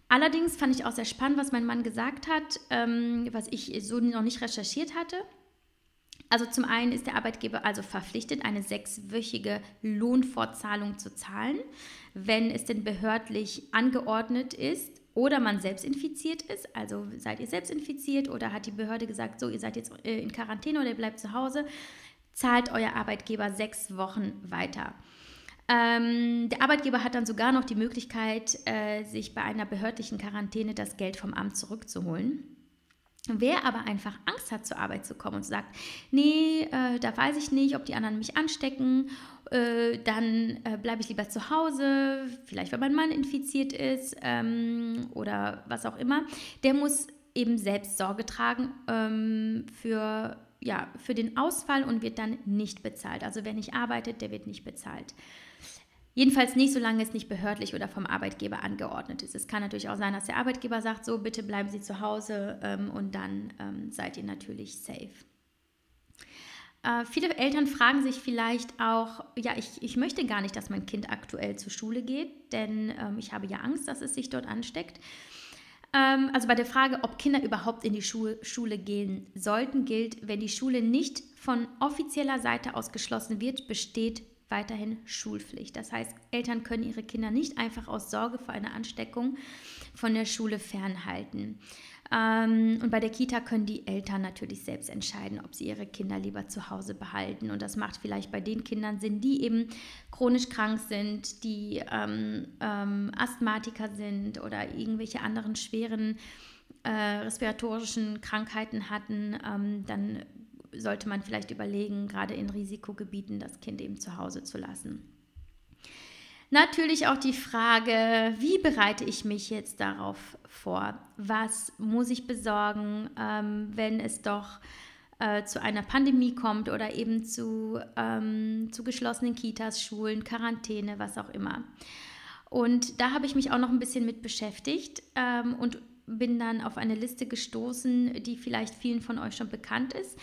Allerdings fand ich auch sehr spannend, was mein Mann gesagt hat, ähm, was ich so noch nicht recherchiert hatte. Also zum einen ist der Arbeitgeber also verpflichtet, eine sechswöchige Lohnfortzahlung zu zahlen, wenn es denn behördlich angeordnet ist oder man selbst infiziert ist, also seid ihr selbst infiziert oder hat die Behörde gesagt, so, ihr seid jetzt äh, in Quarantäne oder ihr bleibt zu Hause, zahlt euer Arbeitgeber sechs Wochen weiter. Ähm, der Arbeitgeber hat dann sogar noch die Möglichkeit, äh, sich bei einer behördlichen Quarantäne das Geld vom Amt zurückzuholen. Wer aber einfach Angst hat, zur Arbeit zu kommen und sagt, nee, äh, da weiß ich nicht, ob die anderen mich anstecken, äh, dann äh, bleibe ich lieber zu Hause, vielleicht weil mein Mann infiziert ist ähm, oder was auch immer, der muss eben selbst Sorge tragen ähm, für, ja, für den Ausfall und wird dann nicht bezahlt. Also wer nicht arbeitet, der wird nicht bezahlt. Jedenfalls nicht, solange es nicht behördlich oder vom Arbeitgeber angeordnet ist. Es kann natürlich auch sein, dass der Arbeitgeber sagt, so bitte bleiben Sie zu Hause ähm, und dann ähm, seid ihr natürlich safe. Äh, viele Eltern fragen sich vielleicht auch, ja, ich, ich möchte gar nicht, dass mein Kind aktuell zur Schule geht, denn ähm, ich habe ja Angst, dass es sich dort ansteckt. Ähm, also bei der Frage, ob Kinder überhaupt in die Schule, Schule gehen sollten, gilt, wenn die Schule nicht von offizieller Seite aus geschlossen wird, besteht weiterhin Schulpflicht. Das heißt, Eltern können ihre Kinder nicht einfach aus Sorge vor einer Ansteckung von der Schule fernhalten. Ähm, und bei der Kita können die Eltern natürlich selbst entscheiden, ob sie ihre Kinder lieber zu Hause behalten. Und das macht vielleicht bei den Kindern Sinn, die eben chronisch krank sind, die ähm, ähm, Asthmatiker sind oder irgendwelche anderen schweren äh, respiratorischen Krankheiten hatten. Ähm, dann sollte man vielleicht überlegen, gerade in Risikogebieten das Kind eben zu Hause zu lassen. Natürlich auch die Frage, wie bereite ich mich jetzt darauf vor? Was muss ich besorgen, ähm, wenn es doch äh, zu einer Pandemie kommt oder eben zu, ähm, zu geschlossenen Kitas, Schulen, Quarantäne, was auch immer. Und da habe ich mich auch noch ein bisschen mit beschäftigt ähm, und bin dann auf eine Liste gestoßen, die vielleicht vielen von euch schon bekannt ist.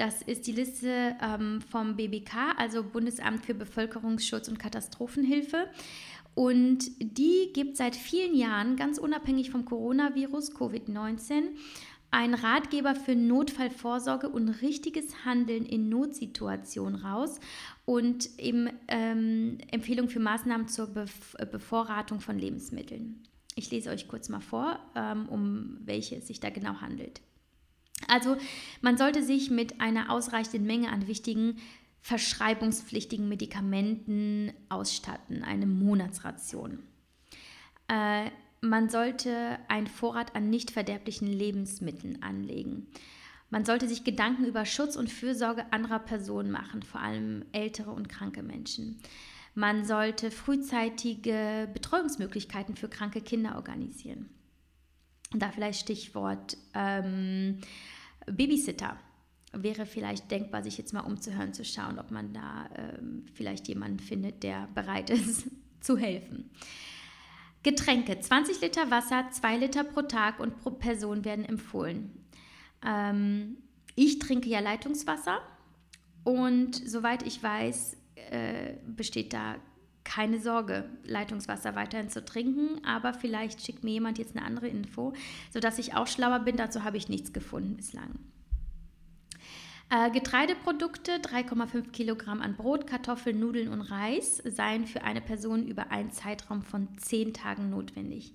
Das ist die Liste ähm, vom BBK, also Bundesamt für Bevölkerungsschutz und Katastrophenhilfe. Und die gibt seit vielen Jahren, ganz unabhängig vom Coronavirus, Covid-19, einen Ratgeber für Notfallvorsorge und richtiges Handeln in Notsituationen raus und eben ähm, Empfehlungen für Maßnahmen zur Bef Bevorratung von Lebensmitteln. Ich lese euch kurz mal vor, ähm, um welche es sich da genau handelt. Also man sollte sich mit einer ausreichenden Menge an wichtigen verschreibungspflichtigen Medikamenten ausstatten, eine Monatsration. Äh, man sollte einen Vorrat an nicht verderblichen Lebensmitteln anlegen. Man sollte sich Gedanken über Schutz und Fürsorge anderer Personen machen, vor allem ältere und kranke Menschen. Man sollte frühzeitige Betreuungsmöglichkeiten für kranke Kinder organisieren. Da vielleicht Stichwort ähm, Babysitter. Wäre vielleicht denkbar, sich jetzt mal umzuhören, zu schauen, ob man da ähm, vielleicht jemanden findet, der bereit [LAUGHS] ist zu helfen. Getränke, 20 Liter Wasser, 2 Liter pro Tag und pro Person werden empfohlen. Ähm, ich trinke ja Leitungswasser und soweit ich weiß, äh, besteht da keine Sorge, Leitungswasser weiterhin zu trinken, aber vielleicht schickt mir jemand jetzt eine andere Info, sodass ich auch schlauer bin. Dazu habe ich nichts gefunden bislang. Äh, Getreideprodukte, 3,5 Kilogramm an Brot, Kartoffeln, Nudeln und Reis seien für eine Person über einen Zeitraum von 10 Tagen notwendig.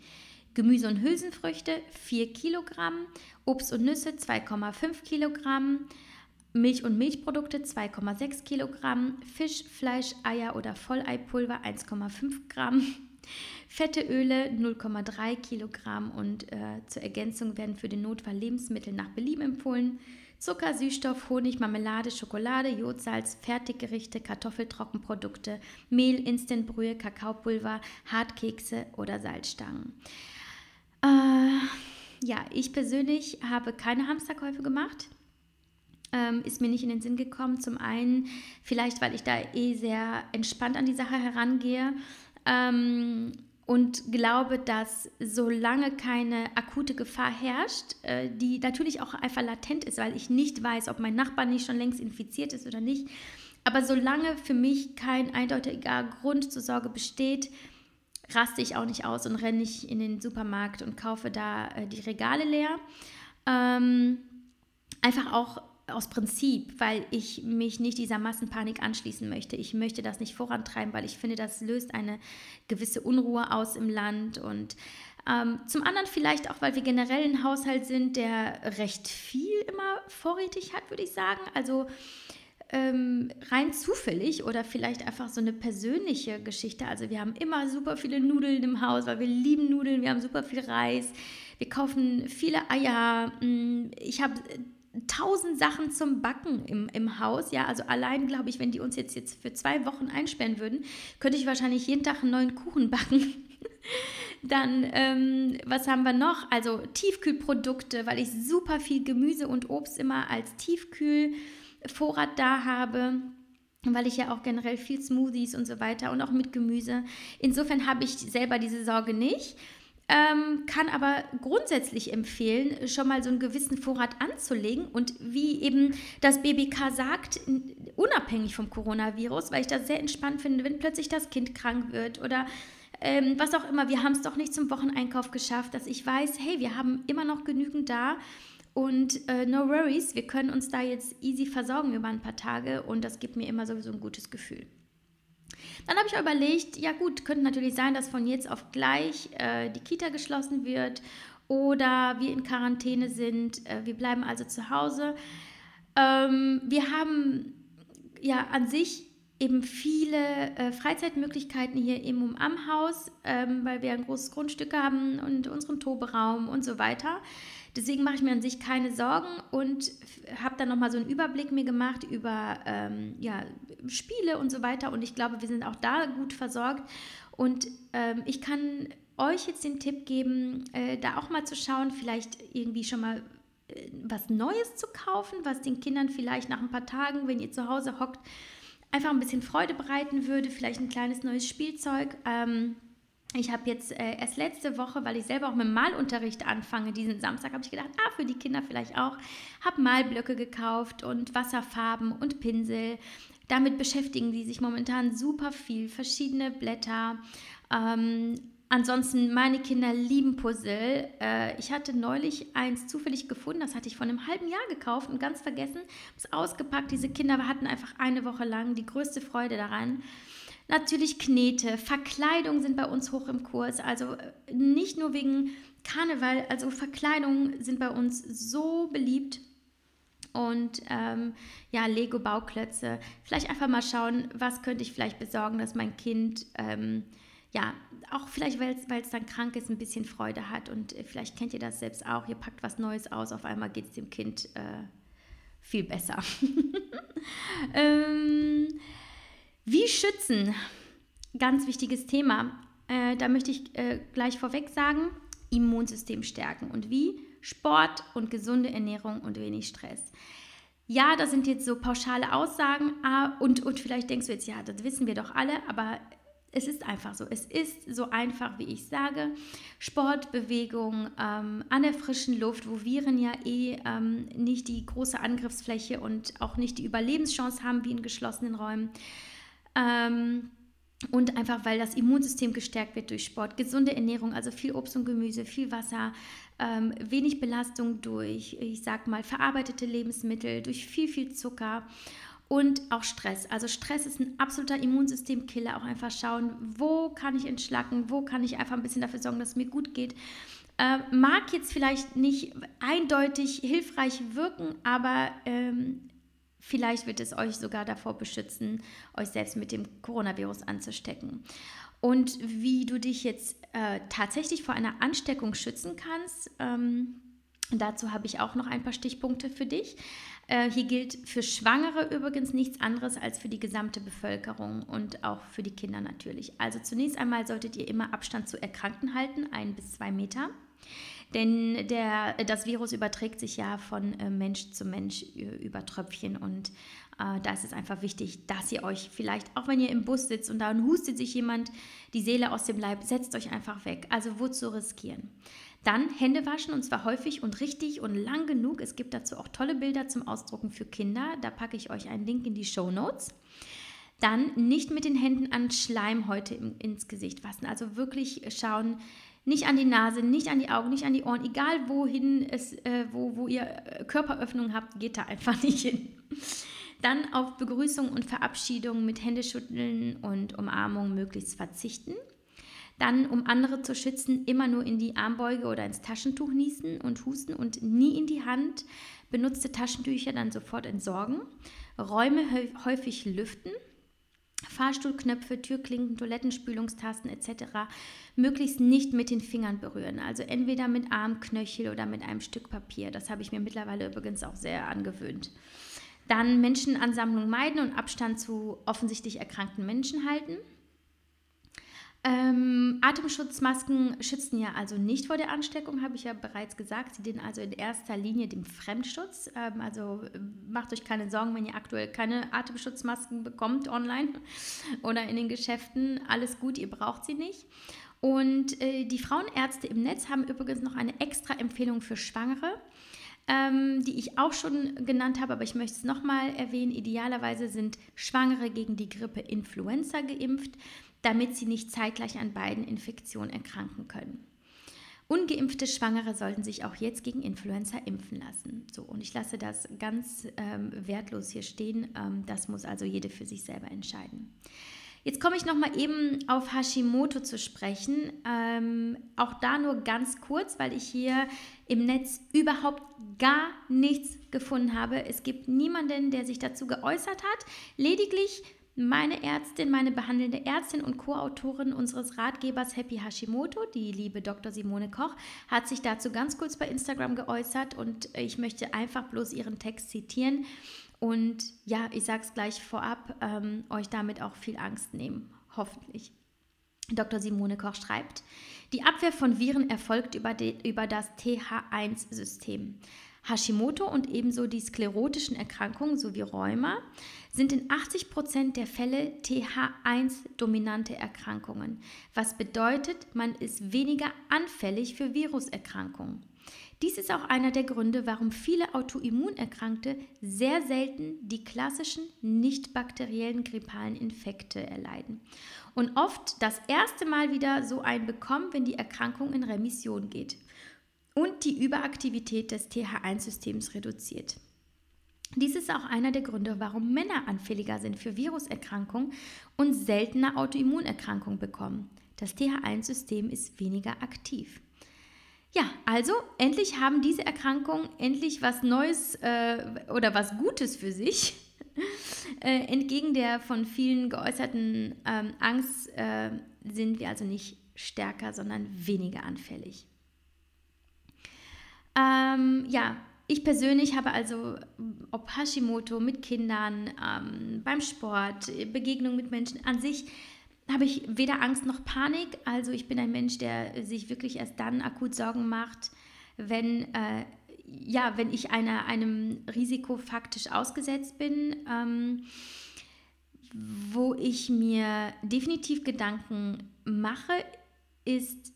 Gemüse und Hülsenfrüchte 4 Kilogramm, Obst und Nüsse 2,5 Kilogramm, Milch und Milchprodukte 2,6 Kilogramm, Fisch, Fleisch, Eier oder Volleipulver 1,5 Gramm, [LAUGHS] fette Öle 0,3 Kilogramm und äh, zur Ergänzung werden für den Notfall Lebensmittel nach Belieben empfohlen. Zucker, Süßstoff, Honig, Marmelade, Schokolade, Jodsalz, Fertiggerichte, Kartoffeltrockenprodukte, Mehl, Instantbrühe, Kakaopulver, Hartkekse oder Salzstangen. Äh, ja, ich persönlich habe keine Hamsterkäufe gemacht ähm, ist mir nicht in den Sinn gekommen. Zum einen vielleicht, weil ich da eh sehr entspannt an die Sache herangehe. Ähm, und glaube, dass solange keine akute Gefahr herrscht, äh, die natürlich auch einfach latent ist, weil ich nicht weiß, ob mein Nachbar nicht schon längst infiziert ist oder nicht, aber solange für mich kein eindeutiger Grund zur Sorge besteht, raste ich auch nicht aus und renne nicht in den Supermarkt und kaufe da äh, die Regale leer. Ähm, einfach auch aus Prinzip, weil ich mich nicht dieser Massenpanik anschließen möchte. Ich möchte das nicht vorantreiben, weil ich finde, das löst eine gewisse Unruhe aus im Land und ähm, zum anderen vielleicht auch, weil wir generell ein Haushalt sind, der recht viel immer vorrätig hat, würde ich sagen. Also ähm, rein zufällig oder vielleicht einfach so eine persönliche Geschichte. Also wir haben immer super viele Nudeln im Haus, weil wir lieben Nudeln, wir haben super viel Reis. Wir kaufen viele Eier. Mm, ich habe tausend Sachen zum Backen im, im Haus. Ja, also allein glaube ich, wenn die uns jetzt, jetzt für zwei Wochen einsperren würden, könnte ich wahrscheinlich jeden Tag einen neuen Kuchen [LAUGHS] backen. Dann, ähm, was haben wir noch? Also Tiefkühlprodukte, weil ich super viel Gemüse und Obst immer als Tiefkühlvorrat da habe weil ich ja auch generell viel Smoothies und so weiter und auch mit Gemüse. Insofern habe ich selber diese Sorge nicht ähm, kann aber grundsätzlich empfehlen, schon mal so einen gewissen Vorrat anzulegen. Und wie eben das BBK sagt, unabhängig vom Coronavirus, weil ich das sehr entspannt finde, wenn plötzlich das Kind krank wird oder ähm, was auch immer, wir haben es doch nicht zum Wocheneinkauf geschafft, dass ich weiß, hey, wir haben immer noch genügend da. Und äh, no worries, wir können uns da jetzt easy versorgen über ein paar Tage. Und das gibt mir immer sowieso ein gutes Gefühl. Dann habe ich überlegt, ja gut, könnte natürlich sein, dass von jetzt auf gleich äh, die Kita geschlossen wird oder wir in Quarantäne sind. Äh, wir bleiben also zu Hause. Ähm, wir haben ja an sich eben viele äh, Freizeitmöglichkeiten hier im am Haus, ähm, weil wir ein großes Grundstück haben und unseren Toberaum und so weiter. Deswegen mache ich mir an sich keine Sorgen und habe dann nochmal so einen Überblick mir gemacht über ähm, ja, Spiele und so weiter. Und ich glaube, wir sind auch da gut versorgt. Und ähm, ich kann euch jetzt den Tipp geben, äh, da auch mal zu schauen, vielleicht irgendwie schon mal äh, was Neues zu kaufen, was den Kindern vielleicht nach ein paar Tagen, wenn ihr zu Hause hockt, einfach ein bisschen Freude bereiten würde, vielleicht ein kleines neues Spielzeug. Ähm, ich habe jetzt äh, erst letzte Woche, weil ich selber auch mit Malunterricht anfange, diesen Samstag, habe ich gedacht, ah, für die Kinder vielleicht auch, habe Malblöcke gekauft und Wasserfarben und Pinsel. Damit beschäftigen die sich momentan super viel, verschiedene Blätter. Ähm, Ansonsten, meine Kinder lieben Puzzle. Äh, ich hatte neulich eins zufällig gefunden, das hatte ich vor einem halben Jahr gekauft und ganz vergessen, es ausgepackt. Diese Kinder hatten einfach eine Woche lang die größte Freude daran. Natürlich Knete, Verkleidung sind bei uns hoch im Kurs. Also äh, nicht nur wegen Karneval, also Verkleidungen sind bei uns so beliebt. Und ähm, ja, Lego-Bauklötze. Vielleicht einfach mal schauen, was könnte ich vielleicht besorgen, dass mein Kind ähm, ja, auch vielleicht, weil es dann krank ist, ein bisschen Freude hat. Und äh, vielleicht kennt ihr das selbst auch. Ihr packt was Neues aus, auf einmal geht es dem Kind äh, viel besser. [LAUGHS] ähm, wie schützen? Ganz wichtiges Thema. Äh, da möchte ich äh, gleich vorweg sagen, Immunsystem stärken. Und wie? Sport und gesunde Ernährung und wenig Stress. Ja, das sind jetzt so pauschale Aussagen ah, und, und vielleicht denkst du jetzt, ja, das wissen wir doch alle, aber es ist einfach so. Es ist so einfach, wie ich sage. Sport, Bewegung, ähm, an der frischen Luft, wo Viren ja eh ähm, nicht die große Angriffsfläche und auch nicht die Überlebenschance haben wie in geschlossenen Räumen. Ähm, und einfach, weil das Immunsystem gestärkt wird durch Sport. Gesunde Ernährung, also viel Obst und Gemüse, viel Wasser, ähm, wenig Belastung durch, ich sag mal, verarbeitete Lebensmittel, durch viel, viel Zucker und auch Stress. Also Stress ist ein absoluter Immunsystemkiller. Auch einfach schauen, wo kann ich entschlacken, wo kann ich einfach ein bisschen dafür sorgen, dass es mir gut geht. Äh, mag jetzt vielleicht nicht eindeutig hilfreich wirken, aber ähm, vielleicht wird es euch sogar davor beschützen, euch selbst mit dem Coronavirus anzustecken. Und wie du dich jetzt äh, tatsächlich vor einer Ansteckung schützen kannst, ähm, dazu habe ich auch noch ein paar Stichpunkte für dich. Äh, hier gilt für Schwangere übrigens nichts anderes als für die gesamte Bevölkerung und auch für die Kinder natürlich. Also zunächst einmal solltet ihr immer Abstand zu Erkrankten halten, ein bis zwei Meter. Denn der, das Virus überträgt sich ja von äh, Mensch zu Mensch über Tröpfchen und äh, da ist es einfach wichtig, dass ihr euch vielleicht, auch wenn ihr im Bus sitzt und da hustet sich jemand die Seele aus dem Leib, setzt euch einfach weg. Also wozu riskieren? Dann Hände waschen und zwar häufig und richtig und lang genug. Es gibt dazu auch tolle Bilder zum Ausdrucken für Kinder. Da packe ich euch einen Link in die Show Notes. Dann nicht mit den Händen an Schleimhäute ins Gesicht fassen. Also wirklich schauen, nicht an die Nase, nicht an die Augen, nicht an die Ohren, egal wohin es, äh, wo, wo ihr Körperöffnung habt, geht da einfach [LAUGHS] nicht hin. Dann auf Begrüßung und Verabschiedung mit Händeschütteln und Umarmung möglichst verzichten. Dann, um andere zu schützen, immer nur in die Armbeuge oder ins Taschentuch niesen und husten und nie in die Hand. Benutzte Taschentücher dann sofort entsorgen. Räume häufig lüften. Fahrstuhlknöpfe, Türklinken, Toilettenspülungstasten etc. möglichst nicht mit den Fingern berühren. Also entweder mit Armknöchel oder mit einem Stück Papier. Das habe ich mir mittlerweile übrigens auch sehr angewöhnt. Dann Menschenansammlung meiden und Abstand zu offensichtlich erkrankten Menschen halten. Ähm, Atemschutzmasken schützen ja also nicht vor der Ansteckung, habe ich ja bereits gesagt. Sie dienen also in erster Linie dem Fremdschutz. Ähm, also äh, macht euch keine Sorgen, wenn ihr aktuell keine Atemschutzmasken bekommt online [LAUGHS] oder in den Geschäften. Alles gut, ihr braucht sie nicht. Und äh, die Frauenärzte im Netz haben übrigens noch eine extra Empfehlung für Schwangere. Ähm, die ich auch schon genannt habe, aber ich möchte es nochmal erwähnen. Idealerweise sind Schwangere gegen die Grippe Influenza geimpft damit sie nicht zeitgleich an beiden Infektionen erkranken können. Ungeimpfte Schwangere sollten sich auch jetzt gegen Influenza impfen lassen. So, und ich lasse das ganz ähm, wertlos hier stehen. Ähm, das muss also jede für sich selber entscheiden. Jetzt komme ich nochmal eben auf Hashimoto zu sprechen. Ähm, auch da nur ganz kurz, weil ich hier im Netz überhaupt gar nichts gefunden habe. Es gibt niemanden, der sich dazu geäußert hat. Lediglich meine Ärztin, meine behandelnde Ärztin und Co-Autorin unseres Ratgebers Happy Hashimoto, die liebe Dr. Simone Koch, hat sich dazu ganz kurz bei Instagram geäußert und ich möchte einfach bloß ihren Text zitieren. Und ja, ich sage es gleich vorab, ähm, euch damit auch viel Angst nehmen, hoffentlich. Dr. Simone Koch schreibt, die Abwehr von Viren erfolgt über, de, über das TH1-System. Hashimoto und ebenso die sklerotischen Erkrankungen sowie Rheuma sind in 80 Prozent der Fälle TH1-dominante Erkrankungen, was bedeutet, man ist weniger anfällig für Viruserkrankungen. Dies ist auch einer der Gründe, warum viele Autoimmunerkrankte sehr selten die klassischen nicht bakteriellen grippalen Infekte erleiden und oft das erste Mal wieder so einen bekommen, wenn die Erkrankung in Remission geht und die Überaktivität des TH1-Systems reduziert. Dies ist auch einer der Gründe, warum Männer anfälliger sind für Viruserkrankungen und seltener Autoimmunerkrankungen bekommen. Das TH1-System ist weniger aktiv. Ja, also endlich haben diese Erkrankungen endlich was Neues äh, oder was Gutes für sich. Äh, entgegen der von vielen geäußerten ähm, Angst äh, sind wir also nicht stärker, sondern weniger anfällig. Ähm, ja, ich persönlich habe also, ob Hashimoto mit Kindern, ähm, beim Sport, Begegnung mit Menschen an sich, habe ich weder Angst noch Panik. Also ich bin ein Mensch, der sich wirklich erst dann akut Sorgen macht, wenn, äh, ja, wenn ich einer, einem Risiko faktisch ausgesetzt bin, ähm, wo ich mir definitiv Gedanken mache, ist,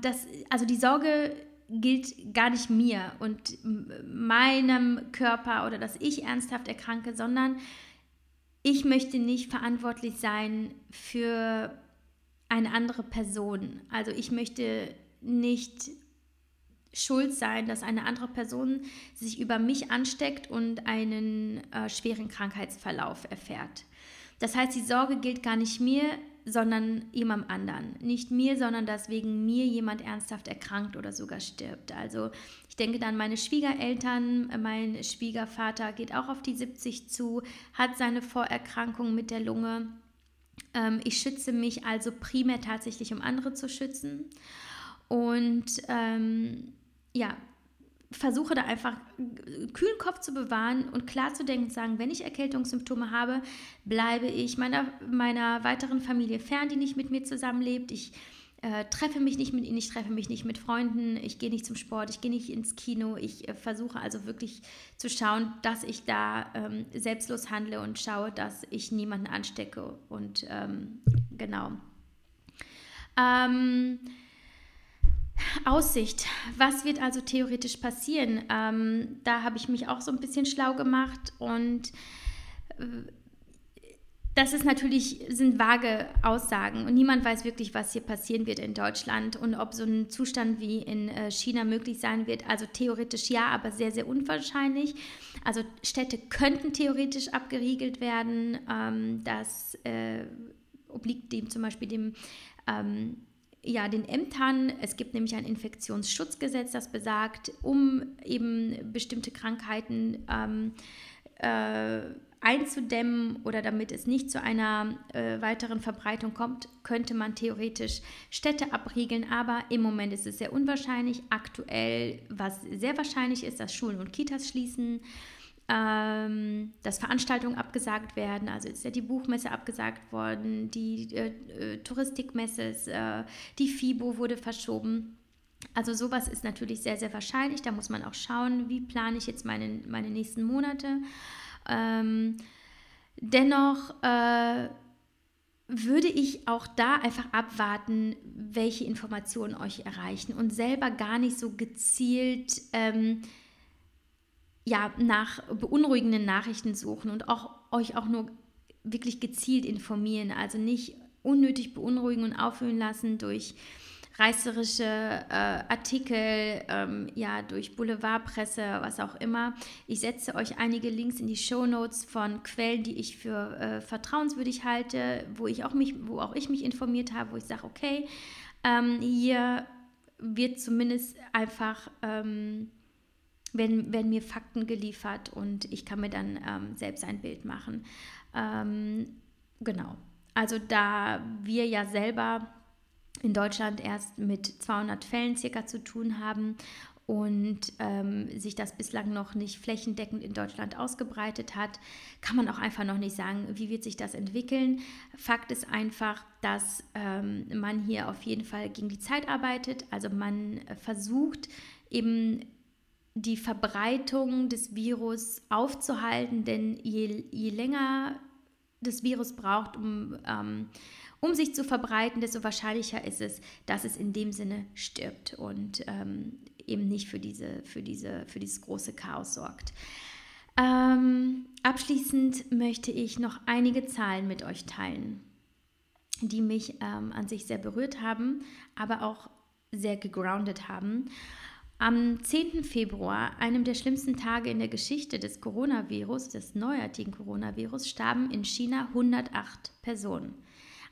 dass, also die Sorge gilt gar nicht mir und meinem Körper oder dass ich ernsthaft erkranke, sondern ich möchte nicht verantwortlich sein für eine andere Person. Also ich möchte nicht schuld sein, dass eine andere Person sich über mich ansteckt und einen äh, schweren Krankheitsverlauf erfährt. Das heißt, die Sorge gilt gar nicht mir, sondern jemandem anderen. Nicht mir, sondern dass wegen mir jemand ernsthaft erkrankt oder sogar stirbt. Also ich denke dann meine Schwiegereltern, mein Schwiegervater geht auch auf die 70 zu, hat seine Vorerkrankung mit der Lunge. Ähm, ich schütze mich also primär tatsächlich, um andere zu schützen. Und ähm, ja, versuche da einfach kühlen Kopf zu bewahren und klar zu denken und sagen, wenn ich Erkältungssymptome habe, bleibe ich meiner, meiner weiteren Familie fern, die nicht mit mir zusammenlebt. Ich äh, treffe mich nicht mit ihnen, ich treffe mich nicht mit Freunden, ich gehe nicht zum Sport, ich gehe nicht ins Kino. Ich äh, versuche also wirklich zu schauen, dass ich da ähm, selbstlos handle und schaue, dass ich niemanden anstecke. Und ähm, genau. Ähm, Aussicht. Was wird also theoretisch passieren? Ähm, da habe ich mich auch so ein bisschen schlau gemacht und äh, das ist natürlich, sind vage Aussagen und niemand weiß wirklich, was hier passieren wird in Deutschland und ob so ein Zustand wie in äh, China möglich sein wird. Also theoretisch ja, aber sehr, sehr unwahrscheinlich. Also Städte könnten theoretisch abgeriegelt werden. Ähm, das äh, obliegt dem zum Beispiel dem ähm, ja, den Ämtern. Es gibt nämlich ein Infektionsschutzgesetz, das besagt, um eben bestimmte Krankheiten ähm, äh, einzudämmen oder damit es nicht zu einer äh, weiteren Verbreitung kommt, könnte man theoretisch Städte abriegeln. Aber im Moment ist es sehr unwahrscheinlich. Aktuell, was sehr wahrscheinlich ist, dass Schulen und Kitas schließen ähm, dass Veranstaltungen abgesagt werden. Also ist ja die Buchmesse abgesagt worden, die äh, äh, Touristikmesse, ist, äh, die FIBO wurde verschoben. Also sowas ist natürlich sehr, sehr wahrscheinlich. Da muss man auch schauen, wie plane ich jetzt meine, meine nächsten Monate. Ähm, dennoch äh, würde ich auch da einfach abwarten, welche Informationen euch erreichen und selber gar nicht so gezielt ähm, ja, nach beunruhigenden Nachrichten suchen und auch euch auch nur wirklich gezielt informieren. Also nicht unnötig beunruhigen und aufhören lassen durch reißerische äh, Artikel, ähm, ja, durch Boulevardpresse, was auch immer. Ich setze euch einige Links in die Show Notes von Quellen, die ich für äh, vertrauenswürdig halte, wo ich auch mich, wo auch ich mich informiert habe, wo ich sage, okay, ähm, hier wird zumindest einfach ähm, werden, werden mir Fakten geliefert und ich kann mir dann ähm, selbst ein Bild machen. Ähm, genau. Also da wir ja selber in Deutschland erst mit 200 Fällen circa zu tun haben und ähm, sich das bislang noch nicht flächendeckend in Deutschland ausgebreitet hat, kann man auch einfach noch nicht sagen, wie wird sich das entwickeln. Fakt ist einfach, dass ähm, man hier auf jeden Fall gegen die Zeit arbeitet. Also man versucht eben die Verbreitung des Virus aufzuhalten, denn je, je länger das Virus braucht, um, ähm, um sich zu verbreiten, desto wahrscheinlicher ist es, dass es in dem Sinne stirbt und ähm, eben nicht für, diese, für, diese, für dieses große Chaos sorgt. Ähm, abschließend möchte ich noch einige Zahlen mit euch teilen, die mich ähm, an sich sehr berührt haben, aber auch sehr gegroundet haben. Am 10. Februar, einem der schlimmsten Tage in der Geschichte des Coronavirus, des neuartigen Coronavirus, starben in China 108 Personen.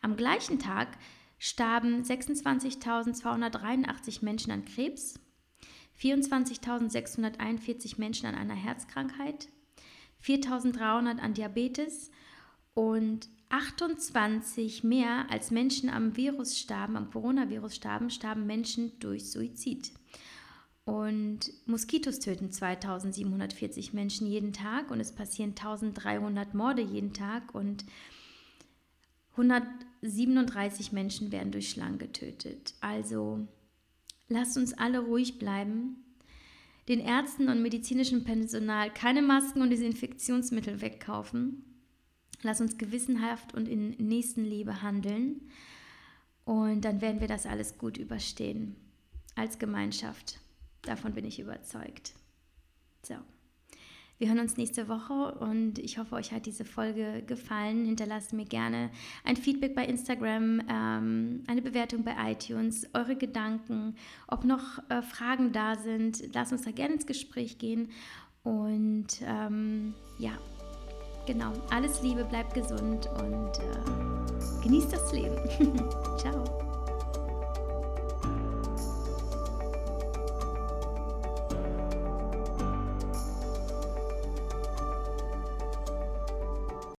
Am gleichen Tag starben 26.283 Menschen an Krebs, 24.641 Menschen an einer Herzkrankheit, 4.300 an Diabetes und 28 mehr als Menschen am Virus starben, am Coronavirus starben, starben Menschen durch Suizid. Und Moskitos töten 2740 Menschen jeden Tag und es passieren 1300 Morde jeden Tag und 137 Menschen werden durch Schlangen getötet. Also lasst uns alle ruhig bleiben, den Ärzten und medizinischem Personal keine Masken und Desinfektionsmittel wegkaufen. Lass uns gewissenhaft und in Nächstenliebe handeln und dann werden wir das alles gut überstehen als Gemeinschaft. Davon bin ich überzeugt. So. Wir hören uns nächste Woche und ich hoffe, euch hat diese Folge gefallen. Hinterlasst mir gerne ein Feedback bei Instagram, ähm, eine Bewertung bei iTunes, eure Gedanken, ob noch äh, Fragen da sind. Lasst uns da gerne ins Gespräch gehen. Und ähm, ja, genau, alles Liebe, bleibt gesund und äh, genießt das Leben. [LAUGHS] Ciao.